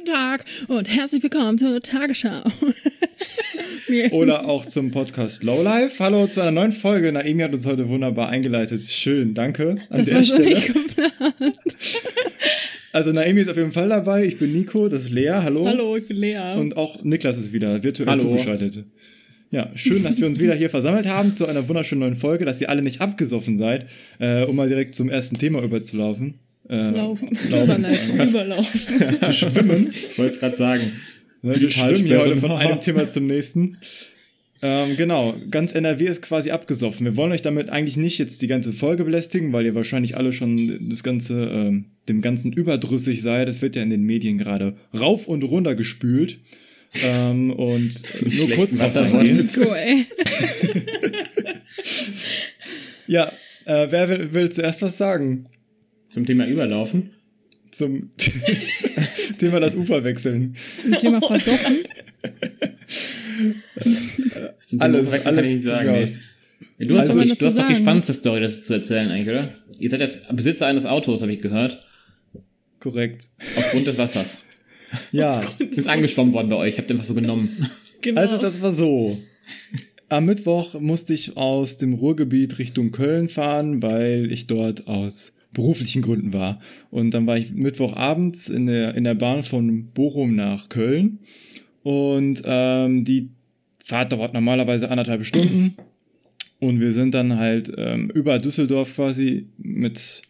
guten Tag und herzlich willkommen zur Tagesschau. Oder auch zum Podcast Lowlife. Hallo zu einer neuen Folge. Naomi hat uns heute wunderbar eingeleitet. Schön, danke an das der war so Stelle. nicht geplant. Also Naomi ist auf jeden Fall dabei. Ich bin Nico, das ist Lea. Hallo. Hallo, ich bin Lea. Und auch Niklas ist wieder virtuell Hallo. zugeschaltet. Ja, schön, dass wir uns wieder hier versammelt haben zu einer wunderschönen neuen Folge, dass ihr alle nicht abgesoffen seid, äh, um mal direkt zum ersten Thema überzulaufen. Äh, Laufen. Laufen. Überlaufen. zu schwimmen. Ich wollte es gerade sagen. Ne, wir schwimmen hier heute von einem Thema zum nächsten. Ähm, genau, ganz NRW ist quasi abgesoffen. Wir wollen euch damit eigentlich nicht jetzt die ganze Folge belästigen, weil ihr wahrscheinlich alle schon das Ganze, ähm, dem Ganzen überdrüssig seid. Das wird ja in den Medien gerade rauf und runter gespült. Ähm, und nur kurz Wasserwort. eingehen. Ja, äh, wer will, will zuerst was sagen Zum Thema Überlaufen. zum Thema das Ufer wechseln? Zum Thema versoffen. Zum Thema Alles, kann alles ich nicht sagen. Nee. Du hast, Also, doch, du hast doch die spannendste Story dazu zu erzählen eigentlich, oder? Ihr seid jetzt Besitzer eines Autos, habe ich gehört. Korrekt. Aufgrund des Wassers. Ja. Ist angeschwommen worden bei euch. Habt ihr was so genommen? Genau. Also das war so. Am Mittwoch musste ich aus dem Ruhrgebiet Richtung Köln fahren, weil ich dort aus beruflichen Gründen war. Und dann war ich Mittwochabends in der, in der Bahn von Bochum nach Köln. Und ähm, die Fahrt dauert normalerweise anderthalb Stunden. Und wir sind dann halt ähm, über Düsseldorf quasi mit,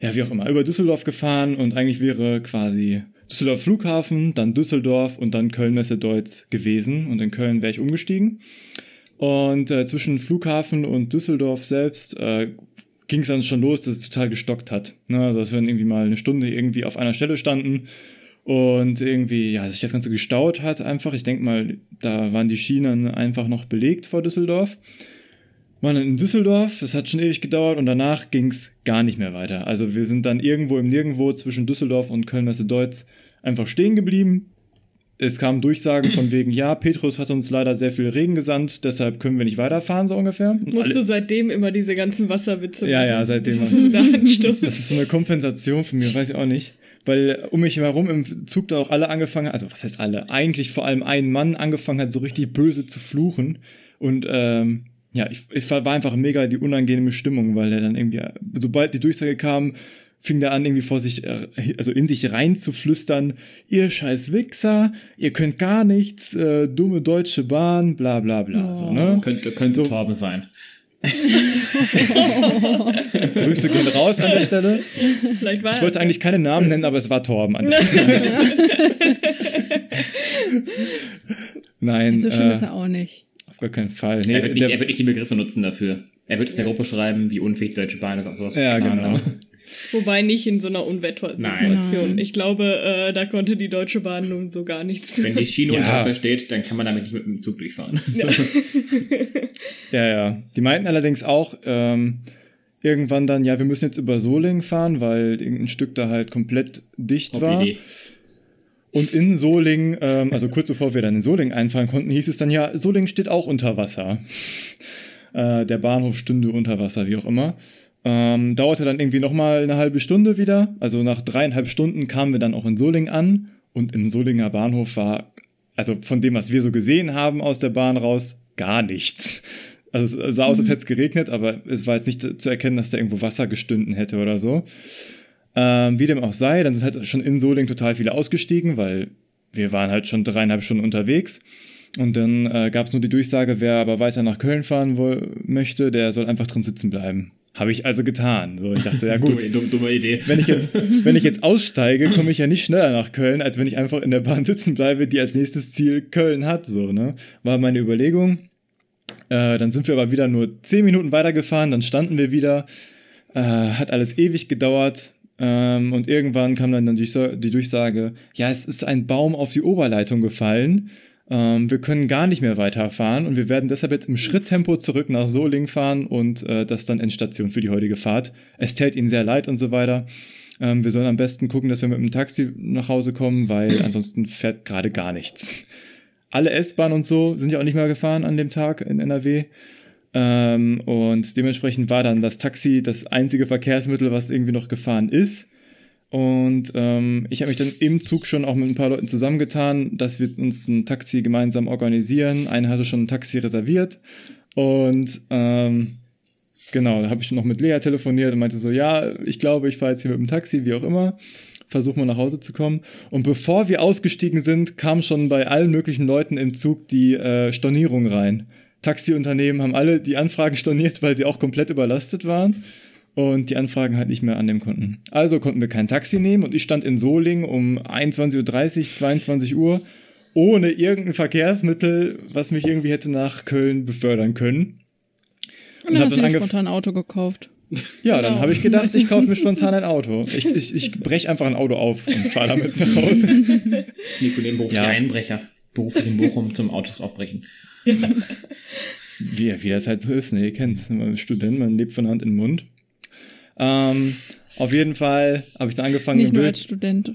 ja, wie auch immer, über Düsseldorf gefahren und eigentlich wäre quasi Düsseldorf Flughafen, dann Düsseldorf und dann Köln Messe Deutz gewesen. Und in Köln wäre ich umgestiegen. Und äh, zwischen Flughafen und Düsseldorf selbst äh, ging es dann schon los, dass es total gestockt hat. Ne? Also, dass wir dann irgendwie mal eine Stunde irgendwie auf einer Stelle standen und irgendwie, ja, sich das Ganze gestaut hat einfach. Ich denke mal, da waren die Schienen einfach noch belegt vor Düsseldorf. Waren dann in Düsseldorf, das hat schon ewig gedauert und danach ging's gar nicht mehr weiter. Also wir sind dann irgendwo im Nirgendwo zwischen Düsseldorf und Köln-Messe-Deutz einfach stehen geblieben. Es kamen Durchsagen von wegen, ja, Petrus hat uns leider sehr viel Regen gesandt, deshalb können wir nicht weiterfahren, so ungefähr. Musst du seitdem immer diese ganzen Wasserwitze ja, machen? ja, seitdem. Eine Anstunde. Das ist so eine Kompensation von mir, weiß ich auch nicht. Weil um mich herum im Zug da auch alle angefangen, also was heißt alle, eigentlich vor allem ein Mann angefangen hat, so richtig böse zu fluchen. Und ähm, ja, ich, ich war einfach mega die unangenehme Stimmung, weil er dann irgendwie, sobald die Durchsage kam, fing der an, irgendwie vor sich, äh, also in sich rein zu flüstern, ihr scheiß Wichser, ihr könnt gar nichts, äh, dumme deutsche Bahn, bla bla bla. So, ne? Könnte, könnte Torben sein. Grüße gehen raus an der Stelle. Vielleicht war Ich wollte eigentlich keine Namen nennen, aber es war Torben. An der Stelle. Nein, So schlimm ist äh, er auch nicht. auf gar keinen Fall. Nee, er, wird nicht, der, er wird nicht die Begriffe nutzen dafür. Er wird es der Gruppe schreiben, wie unfähig Deutsche Bahn ist. Auch sowas ja, genau. Wobei nicht in so einer Unwettersituation. Ich glaube, äh, da konnte die Deutsche Bahn nun so gar nichts für. Wenn die Schiene Ja. unter versteht, dann kann man damit nicht mit dem Zug durchfahren. ja, ja. Die meinten allerdings auch ähm, irgendwann dann, ja, wir müssen jetzt über Solingen fahren, weil irgendein Stück da halt komplett dicht war. Top-Idee. Und in Solingen, ähm, also kurz bevor wir dann in Solingen einfahren konnten, hieß es dann, ja, Solingen steht auch unter Wasser. Äh, der Bahnhof stünde unter Wasser, wie auch immer. Ähm, dauerte dann irgendwie nochmal eine halbe Stunde wieder. Also nach dreieinhalb Stunden kamen wir dann auch in Solingen an. Und im Solinger Bahnhof war, also von dem, was wir so gesehen haben aus der Bahn raus, gar nichts. Also es sah aus, als hätte es geregnet, aber es war jetzt nicht zu erkennen, dass da irgendwo Wasser gestünden hätte oder so. Ähm, wie dem auch sei, dann sind halt schon in Solingen total viele ausgestiegen, weil wir waren halt schon dreieinhalb Stunden unterwegs. Und dann äh, gab es nur die Durchsage, wer aber weiter nach Köln fahren möchte, der soll einfach drin sitzen bleiben. Habe ich also getan. So, ich dachte, ja gut, Dumme, dumme, Idee. wenn ich jetzt, wenn ich jetzt aussteige, komme ich ja nicht schneller nach Köln, als wenn ich einfach in der Bahn sitzen bleibe, die als nächstes Ziel Köln hat. So, ne? War meine Überlegung. Äh, dann sind wir aber wieder nur zehn Minuten weitergefahren, dann standen wir wieder. Äh, hat alles ewig gedauert. Ähm, und irgendwann kam dann die, die Durchsage, ja, es ist ein Baum auf die Oberleitung gefallen. Ähm, wir können gar nicht mehr weiterfahren und wir werden deshalb jetzt im Schritttempo zurück nach Solingen fahren und äh, das dann Endstation für die heutige Fahrt. Es täte ihnen sehr leid und so weiter. Ähm, wir sollen am besten gucken, dass wir mit dem Taxi nach Hause kommen, weil ansonsten fährt gerade gar nichts. Alle S-Bahn und so sind ja auch nicht mehr gefahren an dem Tag in NRW. Ähm, und dementsprechend war dann das Taxi das einzige Verkehrsmittel, was irgendwie noch gefahren ist. Und ähm, ich habe mich dann im Zug schon auch mit ein paar Leuten zusammengetan, dass wir uns ein Taxi gemeinsam organisieren. Einer hatte schon ein Taxi reserviert. Und ähm, genau, da habe ich noch mit Lea telefoniert und meinte so, ja, ich glaube, ich fahre jetzt hier mit dem Taxi, wie auch immer. Versuch mal nach Hause zu kommen. Und bevor wir ausgestiegen sind, kam schon bei allen möglichen Leuten im Zug die äh, Stornierung rein. Taxiunternehmen haben alle die Anfragen storniert, weil sie auch komplett überlastet waren und die Anfragen halt nicht mehr annehmen konnten. Also konnten wir kein Taxi nehmen und ich stand in Solingen um 21.30 Uhr, 22 Uhr ohne irgendein Verkehrsmittel, was mich irgendwie hätte nach Köln befördern können. Und dann hab hast du dir angef- spontan ein Auto gekauft. Ja, dann habe ich gedacht, ich kaufe mir spontan ein Auto. Ich, ich, ich breche einfach ein Auto auf und fahre damit nach Hause. Nico, den berufliche Ja. Einbrecher. Beruflich in Bochum zum Autos aufbrechen. Wie, wie das halt so ist, ne? Ihr kennt's. Man ist Student, man lebt von Hand in den Mund. Ähm, auf jeden Fall habe ich dann angefangen, Nicht nur wild- als Student.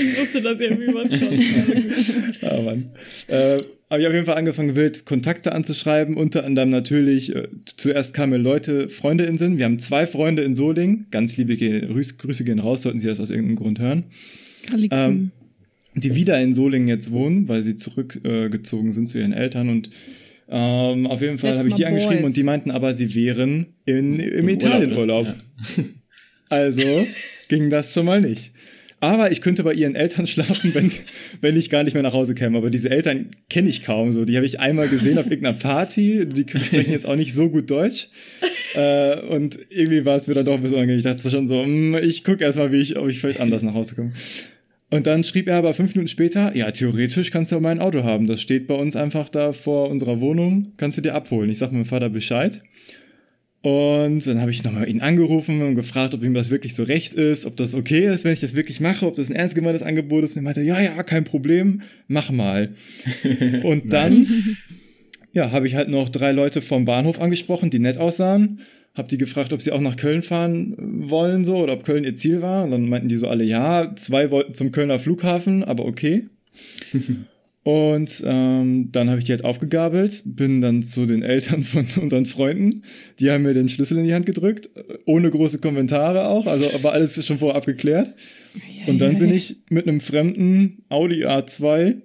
Ich wusste, dass irgendwie was kommt. Ah, Mann. Äh, aber ich habe auf jeden Fall angefangen, wild Kontakte anzuschreiben. Unter anderem natürlich, äh, zuerst kamen Leute, Freunde in Sinn. Wir haben zwei Freunde in Solingen. Ganz liebe Ge- Grüß, Grüße gehen raus, sollten Sie das aus irgendeinem Grund hören. Ähm, die wieder in Solingen jetzt wohnen, weil sie zurückgezogen äh, sind zu ihren Eltern. Und ähm, auf jeden Fall habe ich die angeschrieben boys. und die meinten aber, sie wären in, im Urlaub, Italienurlaub. ne? Also ging das schon mal nicht. Aber ich könnte bei ihren Eltern schlafen, wenn, wenn ich gar nicht mehr nach Hause käme. Aber diese Eltern kenne ich kaum so. Die habe ich einmal gesehen auf irgendeiner Party. Die sprechen jetzt auch nicht so gut Deutsch. Äh, und irgendwie war es mir dann doch ein bisschen unangenehm. Ich dachte schon so, hm, ich gucke erstmal, wie ich, ob ich vielleicht anders nach Hause komme. Und dann schrieb er aber fünf Minuten später, ja, theoretisch kannst du mein Auto haben. Das steht bei uns einfach da vor unserer Wohnung. Kannst du dir abholen. Ich sag meinem Vater Bescheid. Und dann habe ich nochmal ihn angerufen und gefragt, ob ihm das wirklich so recht ist, ob das okay ist, wenn ich das wirklich mache, ob das ein ernst gemeintes Angebot ist. Und er meinte, ja, ja, kein Problem, mach mal. Und dann, ja, habe ich halt noch drei Leute vom Bahnhof angesprochen, die nett aussahen. Hab die gefragt, ob sie auch nach Köln fahren wollen, so, oder ob Köln ihr Ziel war. Und dann meinten die so alle, ja, zwei wollten zum Kölner Flughafen, aber okay. Und ähm, dann habe ich die halt aufgegabelt, bin dann zu den Eltern von unseren Freunden. Die haben mir den Schlüssel in die Hand gedrückt, ohne große Kommentare auch, also war alles schon vorher abgeklärt. Und dann bin ich mit einem fremden Audi A2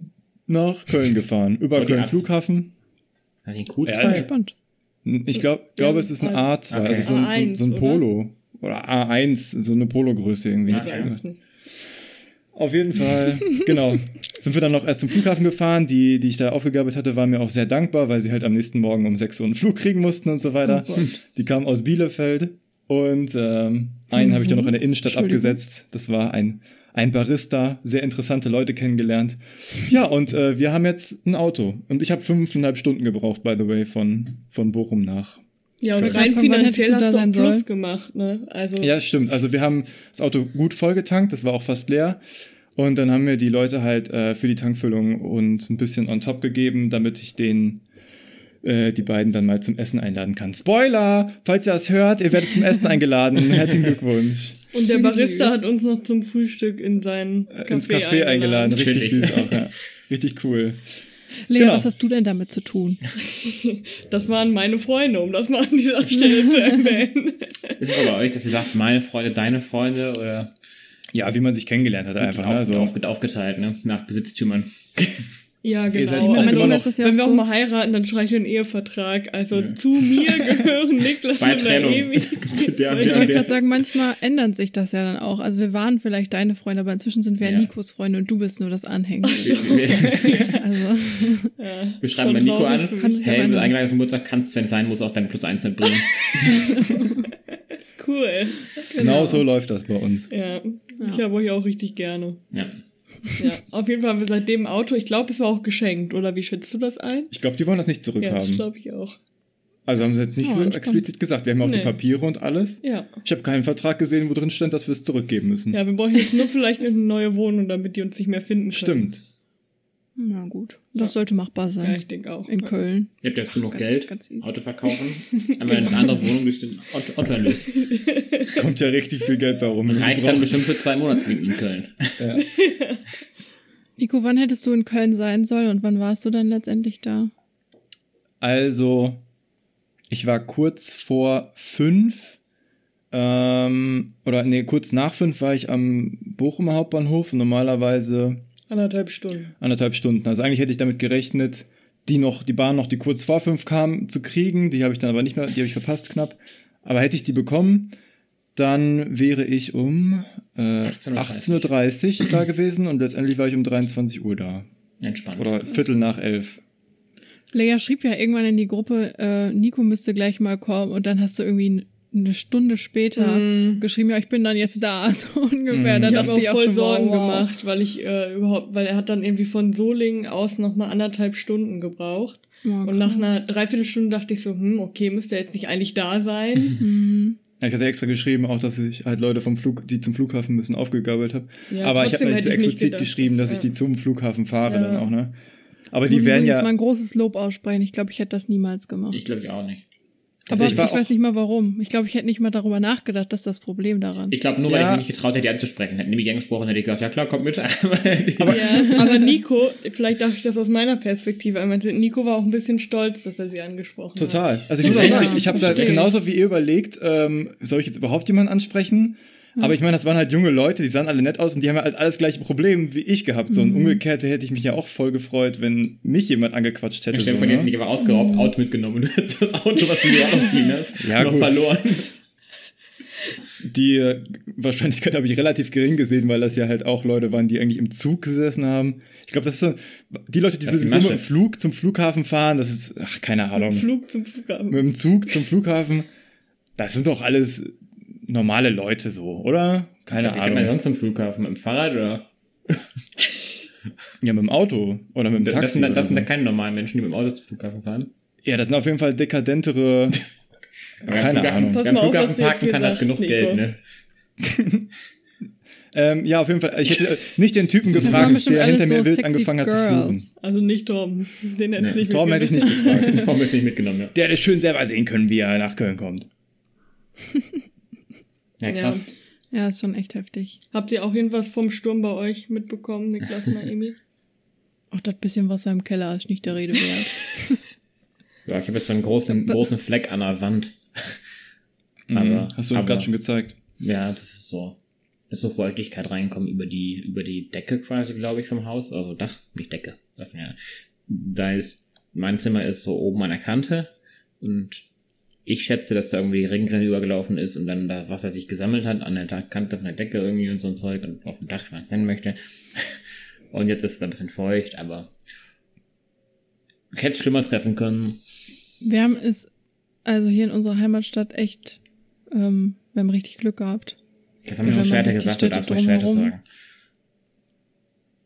nach Köln gefahren, über Audi Köln A2. Flughafen. Hat die Q2? Ja, Spannend. Ich glaube, glaube es ist ein A2, Okay. also so ein, so, A1, so ein oder? Polo. Oder A1, so eine Polo-Größe irgendwie. Ja, hätte ich okay. gesagt. Auf jeden Fall, genau. Sind wir dann noch erst zum Flughafen gefahren. Die, die ich da aufgegabelt hatte, waren mir auch sehr dankbar, weil sie halt am nächsten Morgen um 6 Uhr einen Flug kriegen mussten und so weiter. die kamen aus Bielefeld. Und ähm, einen habe ich dann noch in der Innenstadt abgesetzt. Das war ein, ein Barista, sehr interessante Leute kennengelernt. Ja, und äh, wir haben jetzt ein Auto. Und ich habe fünfeinhalb Stunden gebraucht, by the way, von, von Bochum nach Ja, und rein finanziell du hast du sein Plus sollen? gemacht, ne? Also, Ja, stimmt. Also wir haben das Auto gut vollgetankt, das war auch fast leer. Und dann haben mir die Leute halt äh, für die Tankfüllung und ein bisschen on top gegeben, damit ich den äh, die beiden dann mal zum Essen einladen kann. Spoiler! Falls ihr das hört, ihr werdet zum Essen eingeladen. Herzlichen Glückwunsch. und der Barista hat uns noch zum Frühstück in sein Café, Äh, Ins Café eingeladen. Richtig Chillig. süß auch, ja. Richtig cool. Lea, Genau. was hast du denn damit zu tun? Das waren meine Freunde, um das mal an dieser Stelle zu erwähnen. Ist es bei euch, dass ihr sagt, meine Freunde, deine Freunde oder Ja, wie man sich kennengelernt hat einfach. auf, Ne? Also, auf, aufgeteilt, ne? Nach Besitztümern. Ja, Ihr seid genau. immer Also, das ja wenn auch wir auch so. mal heiraten, dann schreibe ich einen Ehevertrag. Also zu mir gehören Niklas Bei und der Trennung. Emi. Der- Ich der- wollte gerade sagen, manchmal ändert sich das ja dann auch. Also wir waren vielleicht deine Freunde, aber inzwischen sind wir Ja. Nikos Freunde und du bist nur das Anhängen. Wir, wir, Also Ja, wir schreiben schon bei Nico an, hey, du eingeladen zum Geburtstag, kannst, wenn es sein muss, auch deine Plus 1 mitbringen. Cool. genau so läuft das bei uns. Ja, ich habe euch auch richtig gerne. ja. Ja, auf jeden Fall haben wir seitdem ein Auto. Ich glaube, es war auch geschenkt, oder wie schätzt du das ein? Ich glaube, die wollen das nicht Ja, das zurückhaben. glaube ich auch. also haben sie jetzt nicht Oh, so entspannt. explizit gesagt. Wir haben auch die Nee. Papiere und alles. Ja. Ich habe keinen Vertrag gesehen, wo drin stand, dass wir es zurückgeben müssen. Ja, wir brauchen jetzt nur vielleicht eine neue Wohnung, damit die uns nicht mehr finden können. Na gut, das sollte machbar Ja, sein. ich denke auch. In Köln. Ihr habt jetzt genug Ganz- Geld, ganz. Auto verkaufen, einmal in eine andere Wohnung durch den Auto, Autoerlös. Kommt ja richtig viel Geld bei rum. Reicht dann bestimmt für zwei Monatsmieten in Köln. Nico, wann hättest du in Köln sein sollen und wann warst du dann letztendlich da? Also, ich war kurz vor fünf Ähm, oder nee, kurz nach fünf war ich am Bochumer Hauptbahnhof. Normalerweise Anderthalb Stunden. anderthalb Stunden. Also eigentlich hätte ich damit gerechnet, die noch, die Bahn noch, die kurz vor fünf kam, zu kriegen. Die habe ich dann aber nicht mehr, die habe ich verpasst knapp. Aber hätte ich die bekommen, dann wäre ich um äh, 18.30 18.30 Uhr da gewesen und letztendlich war ich um 23 Uhr da. Entspannt. Oder Viertel nach elf. Lea schrieb ja irgendwann in die Gruppe, äh, Nico müsste gleich mal kommen und dann hast du irgendwie eine Stunde später Mhm. geschrieben, ja, ich bin dann jetzt da, so ungefähr. Da Ich habe mir ich auch voll Sorgen wow, wow. gemacht, weil ich äh, überhaupt, weil er hat dann irgendwie von Solingen aus nochmal anderthalb Stunden gebraucht. Oh, Und nach einer Dreiviertelstunde dachte ich so, hm, okay, müsste er jetzt nicht eigentlich da sein. Mhm. Ja, ich hatte extra geschrieben, auch dass ich halt Leute vom Flug, die zum Flughafen müssen, aufgegabelt habe. Ja, Aber ich habe hätte jetzt ich nicht explizit gedacht, geschrieben, dass dass- ich die zum Flughafen fahre Ja. dann auch, ne? Aber Ich die muss werden ja. mal ein großes Lob aussprechen. Ich glaube, ich hätte das niemals gemacht. Ich glaube ich auch nicht. Aber ich ich, weiß nicht mal warum. Ich glaube, ich hätte nicht mal darüber nachgedacht, dass das Problem daran. Ich glaube nur, weil Ja. ich mich nicht getraut hätte, die anzusprechen. Hätten die mich angesprochen, hätte ich gesagt, ja klar, kommt mit. Ja, aber Nico, vielleicht darf ich das aus meiner Perspektive einmal sehen. Nico war auch ein bisschen stolz, dass er sie angesprochen hat. Total. Also ich muss auch Ja. sagen, ich habe da genauso wie ihr überlegt, ähm, soll ich jetzt überhaupt jemanden ansprechen? Aber ich meine, das waren halt junge Leute, die sahen alle nett aus und die haben halt alles gleiche Problem wie ich gehabt. So und umgekehrt hätte ich mich ja auch voll gefreut, wenn mich jemand angequatscht hätte. Ich so, von dir ne? nicht aber ausgeraubt, Auto mitgenommen und das Auto, was du dir ausgeliehen hast, Ja, noch gut. verloren. Die äh, Wahrscheinlichkeit habe ich relativ gering gesehen, weil das ja halt auch Leute waren, die eigentlich im Zug gesessen haben. Ich glaube, das ist so, die Leute, die Das sowieso mit dem Flug zum Flughafen fahren, das ist, ach, keine Ahnung. Flug zum Flughafen. mit dem Zug zum Flughafen, das sind doch alles normale Leute so, oder? Keine Wie fährt man Ahnung. sonst zum Flughafen? Mit dem Fahrrad oder? Ja, mit dem Auto oder mit dem Das, Taxi. sind, das sind so. da keine normalen Menschen, die mit dem Auto zum Flughafen fahren. Ja, das sind auf jeden Fall dekadentere. Keine Flughafen, Ahnung. Pass Wer am mal auf, Flughafen was du jetzt parken kann, hat genug Nico. Geld, ne? ähm, ja, auf jeden Fall. Ich hätte nicht den Typen Das gefragt, der hinter mir so wild sexy angefangen hat zu fluchen. Girls. Also nicht Tom. Den hätte Nee, ich nicht Torben hätte ich nicht mitgenommen. gefragt. Das haben wir jetzt nicht mitgenommen, ja. Der hätte schön selber sehen können, wie er nach Köln kommt. Ja, krass. Ja, ist schon echt heftig. Habt ihr auch irgendwas vom Sturm bei euch mitbekommen, Niklas und Naomi? Auch das bisschen Wasser im Keller ist nicht der Rede wert. Ja, ich habe jetzt so einen großen, großen Fleck an der Wand. Aber, Mhm. Hast du uns aber- gerade schon gezeigt. Ja, das ist so. Das ist so Feuchtigkeit reinkommen über die, über die Decke quasi, glaube ich, vom Haus. Also Dach, nicht Decke. Dach, ja. Da ist, mein Zimmer ist so oben an der Kante und ich schätze, dass da irgendwie Regenrinne übergelaufen ist und dann das Wasser sich gesammelt hat an der Kante von der Decke irgendwie und so ein Zeug und auf dem Dach, wie man es nennen möchte. Und jetzt ist es ein bisschen feucht, aber hätte Schlimmeres treffen können. Wir haben es, also hier in unserer Heimatstadt echt, ähm, wir haben richtig Glück gehabt. Ich habe mir schon wenn Schwerter die gesagt, du darfst ruhig Schwerter sagen.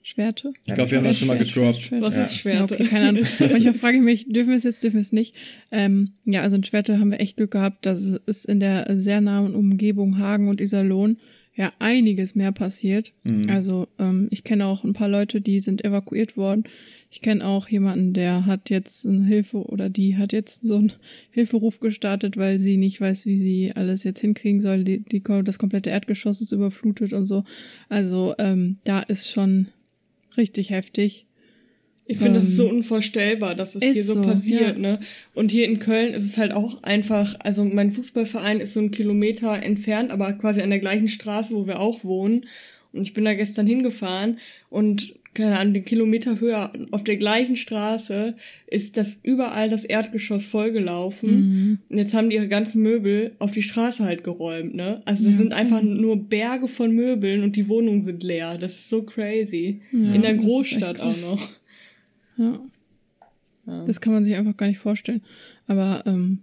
Schwerte? Ich glaube, wir haben das schon mal gedroppt. Was Ja. ist Ja, Schwerte? okay, keine Ahnung. Manchmal frage ich mich, dürfen wir es jetzt, dürfen wir es nicht? Ähm, ja, also in Schwerte haben wir echt Glück gehabt, dass es in der sehr nahen Umgebung Hagen und Iserlohn ja einiges mehr passiert. Mhm. Also ähm, ich kenne auch ein paar Leute, die sind evakuiert worden. Ich kenne auch jemanden, der hat jetzt eine Hilfe oder die hat jetzt so einen Hilferuf gestartet, weil sie nicht weiß, wie sie alles jetzt hinkriegen soll. Die, die, das komplette Erdgeschoss ist überflutet und so. Also ähm, da ist schon richtig heftig. Ich finde, das ist so Ähm, unvorstellbar, dass es hier so, so, passiert, ja. ne? Und hier in Köln ist es halt auch einfach, also mein Fußballverein ist so ein Kilometer entfernt, aber quasi an der gleichen Straße, wo wir auch wohnen. Und ich bin da gestern hingefahren und keine Ahnung, den Kilometer höher auf der gleichen Straße ist das überall das Erdgeschoss vollgelaufen. Mhm. Und jetzt haben die ihre ganzen Möbel auf die Straße halt geräumt, ne? Also das Ja, sind einfach nur Berge von Möbeln und die Wohnungen sind leer. Das ist so crazy. Ja, In der Großstadt auch noch. Ja. Ja. Das kann man sich einfach gar nicht vorstellen. Aber ähm,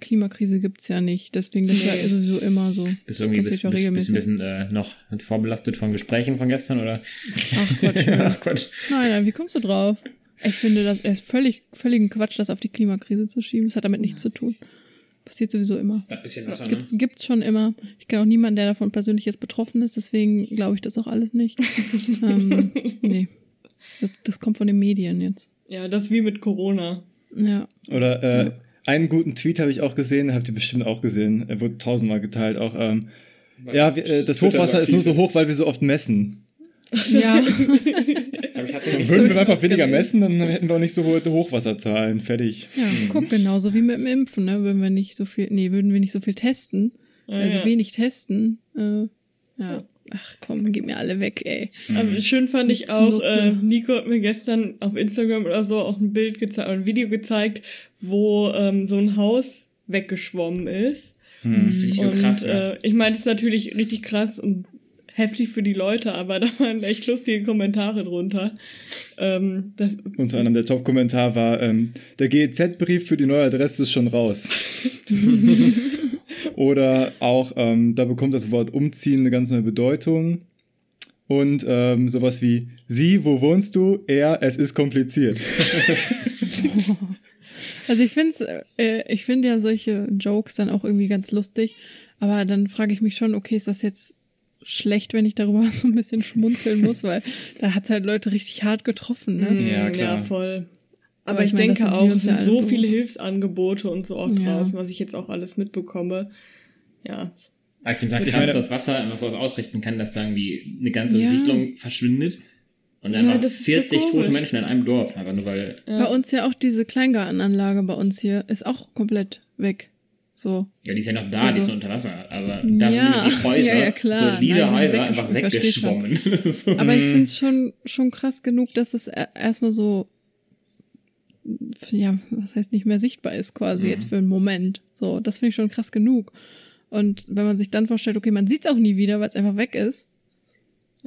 Klimakrise gibt's ja nicht. Deswegen das ist ja sowieso immer so. Bist du irgendwie bist, ja bist, bist ein bisschen äh, noch vorbelastet von Gesprächen von gestern oder? Ach Quatsch. ja. Ach Quatsch. nein, nein, wie kommst du drauf? Ich finde, das ist völlig, völligen Quatsch, das auf die Klimakrise zu schieben. Das hat damit nichts zu tun. Passiert sowieso immer. Ein bisschen Wasser, ne? Gibt's, gibt's schon immer. Ich kenne auch niemanden, der davon persönlich jetzt betroffen ist, deswegen glaube ich das auch alles nicht. ähm, nee. Das, das kommt von den Medien jetzt. Ja, das ist wie mit Corona. Ja. Oder äh, einen guten Tweet habe ich auch gesehen, habt ihr bestimmt auch gesehen. Er wurde tausendmal geteilt auch. Ähm, ja, wir, äh, das Twitter Hochwasser ist nur so hoch, weil wir so oft messen. Ja. Aber ich hatte nicht Würden wir einfach weniger messen, dann hätten wir auch nicht so hohe Hochwasserzahlen. Fertig. Ja, guck, genauso wie mit dem Impfen, ne? Würden wir nicht so viel, nee, würden wir nicht so viel testen, also ja. wenig testen. Äh, ja. Ach komm, gib mir alle weg, ey. Aber schön fand ich Nichts auch, äh, Nico hat mir gestern auf Instagram oder so auch ein Bild gezeigt, ein Video gezeigt, wo ähm, so ein Haus weggeschwommen ist. Das ist nicht so und krass, äh, ich meine, das ist natürlich richtig krass und heftig für die Leute, aber da waren echt lustige Kommentare drunter. Ähm, Unter anderem der Top-Kommentar war, ähm, der GEZ-Brief für die neue Adresse ist schon raus. Oder auch, ähm, da bekommt das Wort umziehen eine ganz neue Bedeutung. Und ähm, sowas wie, sie, wo wohnst du? Er, es ist kompliziert. Also ich finde äh, ich finde ja solche Jokes dann auch irgendwie ganz lustig, aber dann frage ich mich schon, okay, ist das jetzt schlecht, wenn ich darüber so ein bisschen schmunzeln muss, weil da hat's halt Leute richtig hart getroffen, ne? Mm, Ja, klar. Ja, voll. Aber, Aber ich, ich meine, denke auch, es ja sind so viele Hilfsangebote und so auch Ja. draußen, was ich jetzt auch alles mitbekomme. Ja. Aber ich finde es halt Ich krass, dass Wasser einfach sowas ausrichten kann, dass da irgendwie eine ganze Ja. Siedlung verschwindet und Ja, einfach das ist so 40 tote. Menschen in einem Dorf, einfach nur weil, Bei uns ja auch diese Kleingartenanlage bei uns hier ist auch komplett weg. So. ja, die ist ja noch da, die ist Also- nur unter Wasser, aber da Ja, sind die Häuser, ja, ja, klar. solide Nein, Häuser, einfach weggeschwommen, so- Aber ich finde es schon, schon krass genug, dass es er- erstmal so, ja, was heißt nicht mehr sichtbar ist quasi Mhm. jetzt für einen Moment. So, das finde ich schon krass genug. Und wenn man sich dann vorstellt, okay, man sieht es auch nie wieder, weil es einfach weg ist.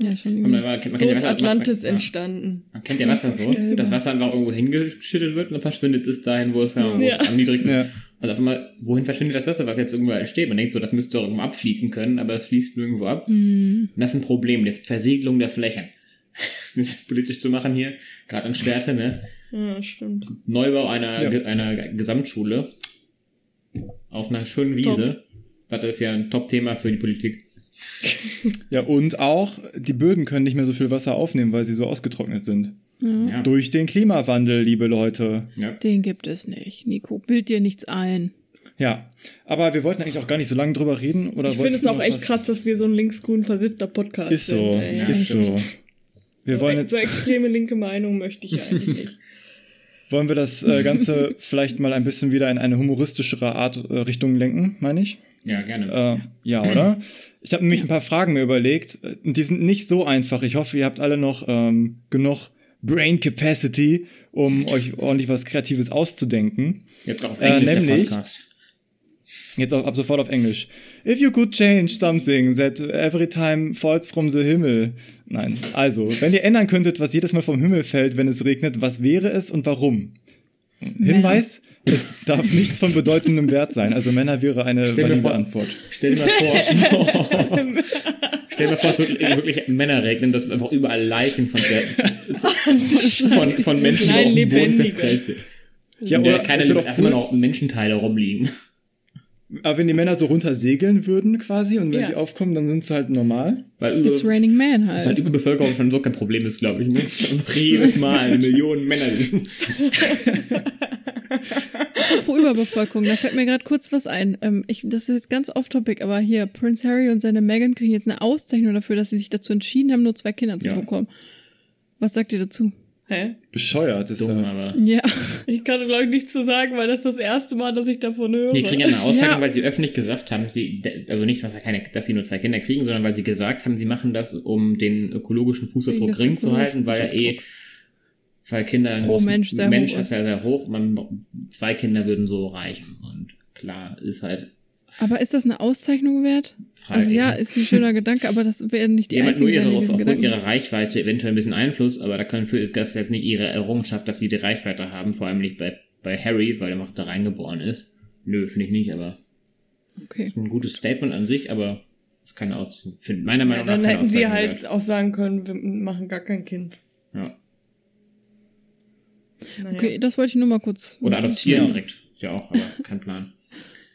Ja, schon man, man, kennt- man So kennt ja ist Wasser- Atlantis ja. entstanden. Man kennt ja Wasser so, dass Wasser einfach irgendwo hingeschüttet wird und dann verschwindet es dahin, wo es, ja. wo Ja. es am niedrigsten Ja. ist. Und auf einmal, wohin verschwindet das Wasser, was jetzt irgendwo steht? Man denkt so, das müsste doch irgendwo abfließen können, aber es fließt nirgendwo ab. Hm. Und das ist ein Problem, das ist Versiegelung der Flächen. das ist politisch zu machen hier, gerade an Schwerte, ne? Ja, stimmt. Neubau einer, Ja. Einer Gesamtschule auf einer schönen Wiese. Das ist ja ein Top-Thema für die Politik. Ja, und auch, die Böden können nicht mehr so viel Wasser aufnehmen, weil sie so ausgetrocknet sind. Ja. Durch den Klimawandel, liebe Leute. ja. Den gibt es nicht. Nico, bild dir nichts ein. Ja, aber wir wollten eigentlich auch gar nicht so lange drüber reden. Oder Ich finde es auch echt krass, dass wir so ein linksgrün versiffter Podcast Ist sind. so, ey. ist so. Wir wollen so, jetzt, so extreme linke Meinung möchte ich eigentlich nicht. Wollen wir das äh, Ganze vielleicht mal ein bisschen wieder in eine humoristischere Art äh, Richtung lenken, meine ich? ja, gerne. Äh, ja, oder? Ich habe nämlich ein paar Fragen mir überlegt. äh, Und die sind nicht so einfach. Ich hoffe, ihr habt alle noch ähm, genug Brain Capacity, um euch ordentlich was Kreatives auszudenken. Jetzt auch auf äh, Englisch der nämlich-. Jetzt auch ab sofort auf Englisch. If you could change something that every time falls from the Himmel. Nein. Also, wenn ihr ändern könntet, was jedes Mal vom Himmel fällt, wenn es regnet, was wäre es und warum? Hinweis, es darf nichts von bedeutendem Wert sein. Also Männer wäre eine Stell valide vor- Antwort. Stell dir mal vor, stell dir mal vor, es wirklich, wirklich Männer regnen, dass einfach überall Leichen von, der, von, von Menschen Nein, auf dem Boden. Ja, Ja, oder keine es doch erstmal cool, noch Menschenteile rumliegen. Aber wenn die Männer so runter segeln würden quasi und wenn Ja. sie aufkommen, dann sind sie halt normal. Weil über, It's raining man weil halt. Überbevölkerung schon so kein Problem ist, glaube ich. Ne? Jedes Mal Millionen Männer. Apropos Überbevölkerung, da fällt mir gerade kurz was ein. Ähm, ich, das ist jetzt ganz off-topic, aber hier, Prince Harry und seine Meghan kriegen jetzt eine Auszeichnung dafür, dass sie sich dazu entschieden haben, nur zwei Kinder zu Ja. bekommen. Was sagt ihr dazu? Hä? Bescheuert ist Dumm, ja. aber. Ja, Ich kann, glaube ich, nichts zu sagen, weil das ist das erste Mal, dass ich davon höre. Die kriegen ja eine Auszeichnung, Ja. weil sie öffentlich gesagt haben, sie, also nicht, dass, keine, dass sie nur zwei Kinder kriegen, sondern weil sie gesagt haben, sie machen das, um den ökologischen Fußabdruck gering zu halten, weil ja eh, weil Kinder Pro Mensch sehr Mensch hoch ist ja sehr hoch, man, zwei Kinder würden so reichen. Und klar, ist halt aber ist das eine Auszeichnung wert? Frage. Also ja, ist ein schöner Gedanke, aber das werden nicht die Jemand nur einzigen ihre, sein, die auf, diesen aufgrund ihrer Reichweite eventuell ein bisschen Einfluss, aber da können für, das jetzt nicht ihre Errungenschaft, dass sie die Reichweite haben, vor allem nicht bei, bei Harry, weil er noch da reingeboren ist. Nö, finde ich nicht, aber Okay. ist ein gutes Statement an sich, aber ist keine Auszeichnung. Find- Meiner Ja, Meinung nach dann hätten sie halt auch sagen können, wir machen gar kein Kind. wert. Ja. Naja. Okay, das wollte ich nur mal kurz. Oder adoptieren Ja. direkt. Ja auch, aber kein Plan.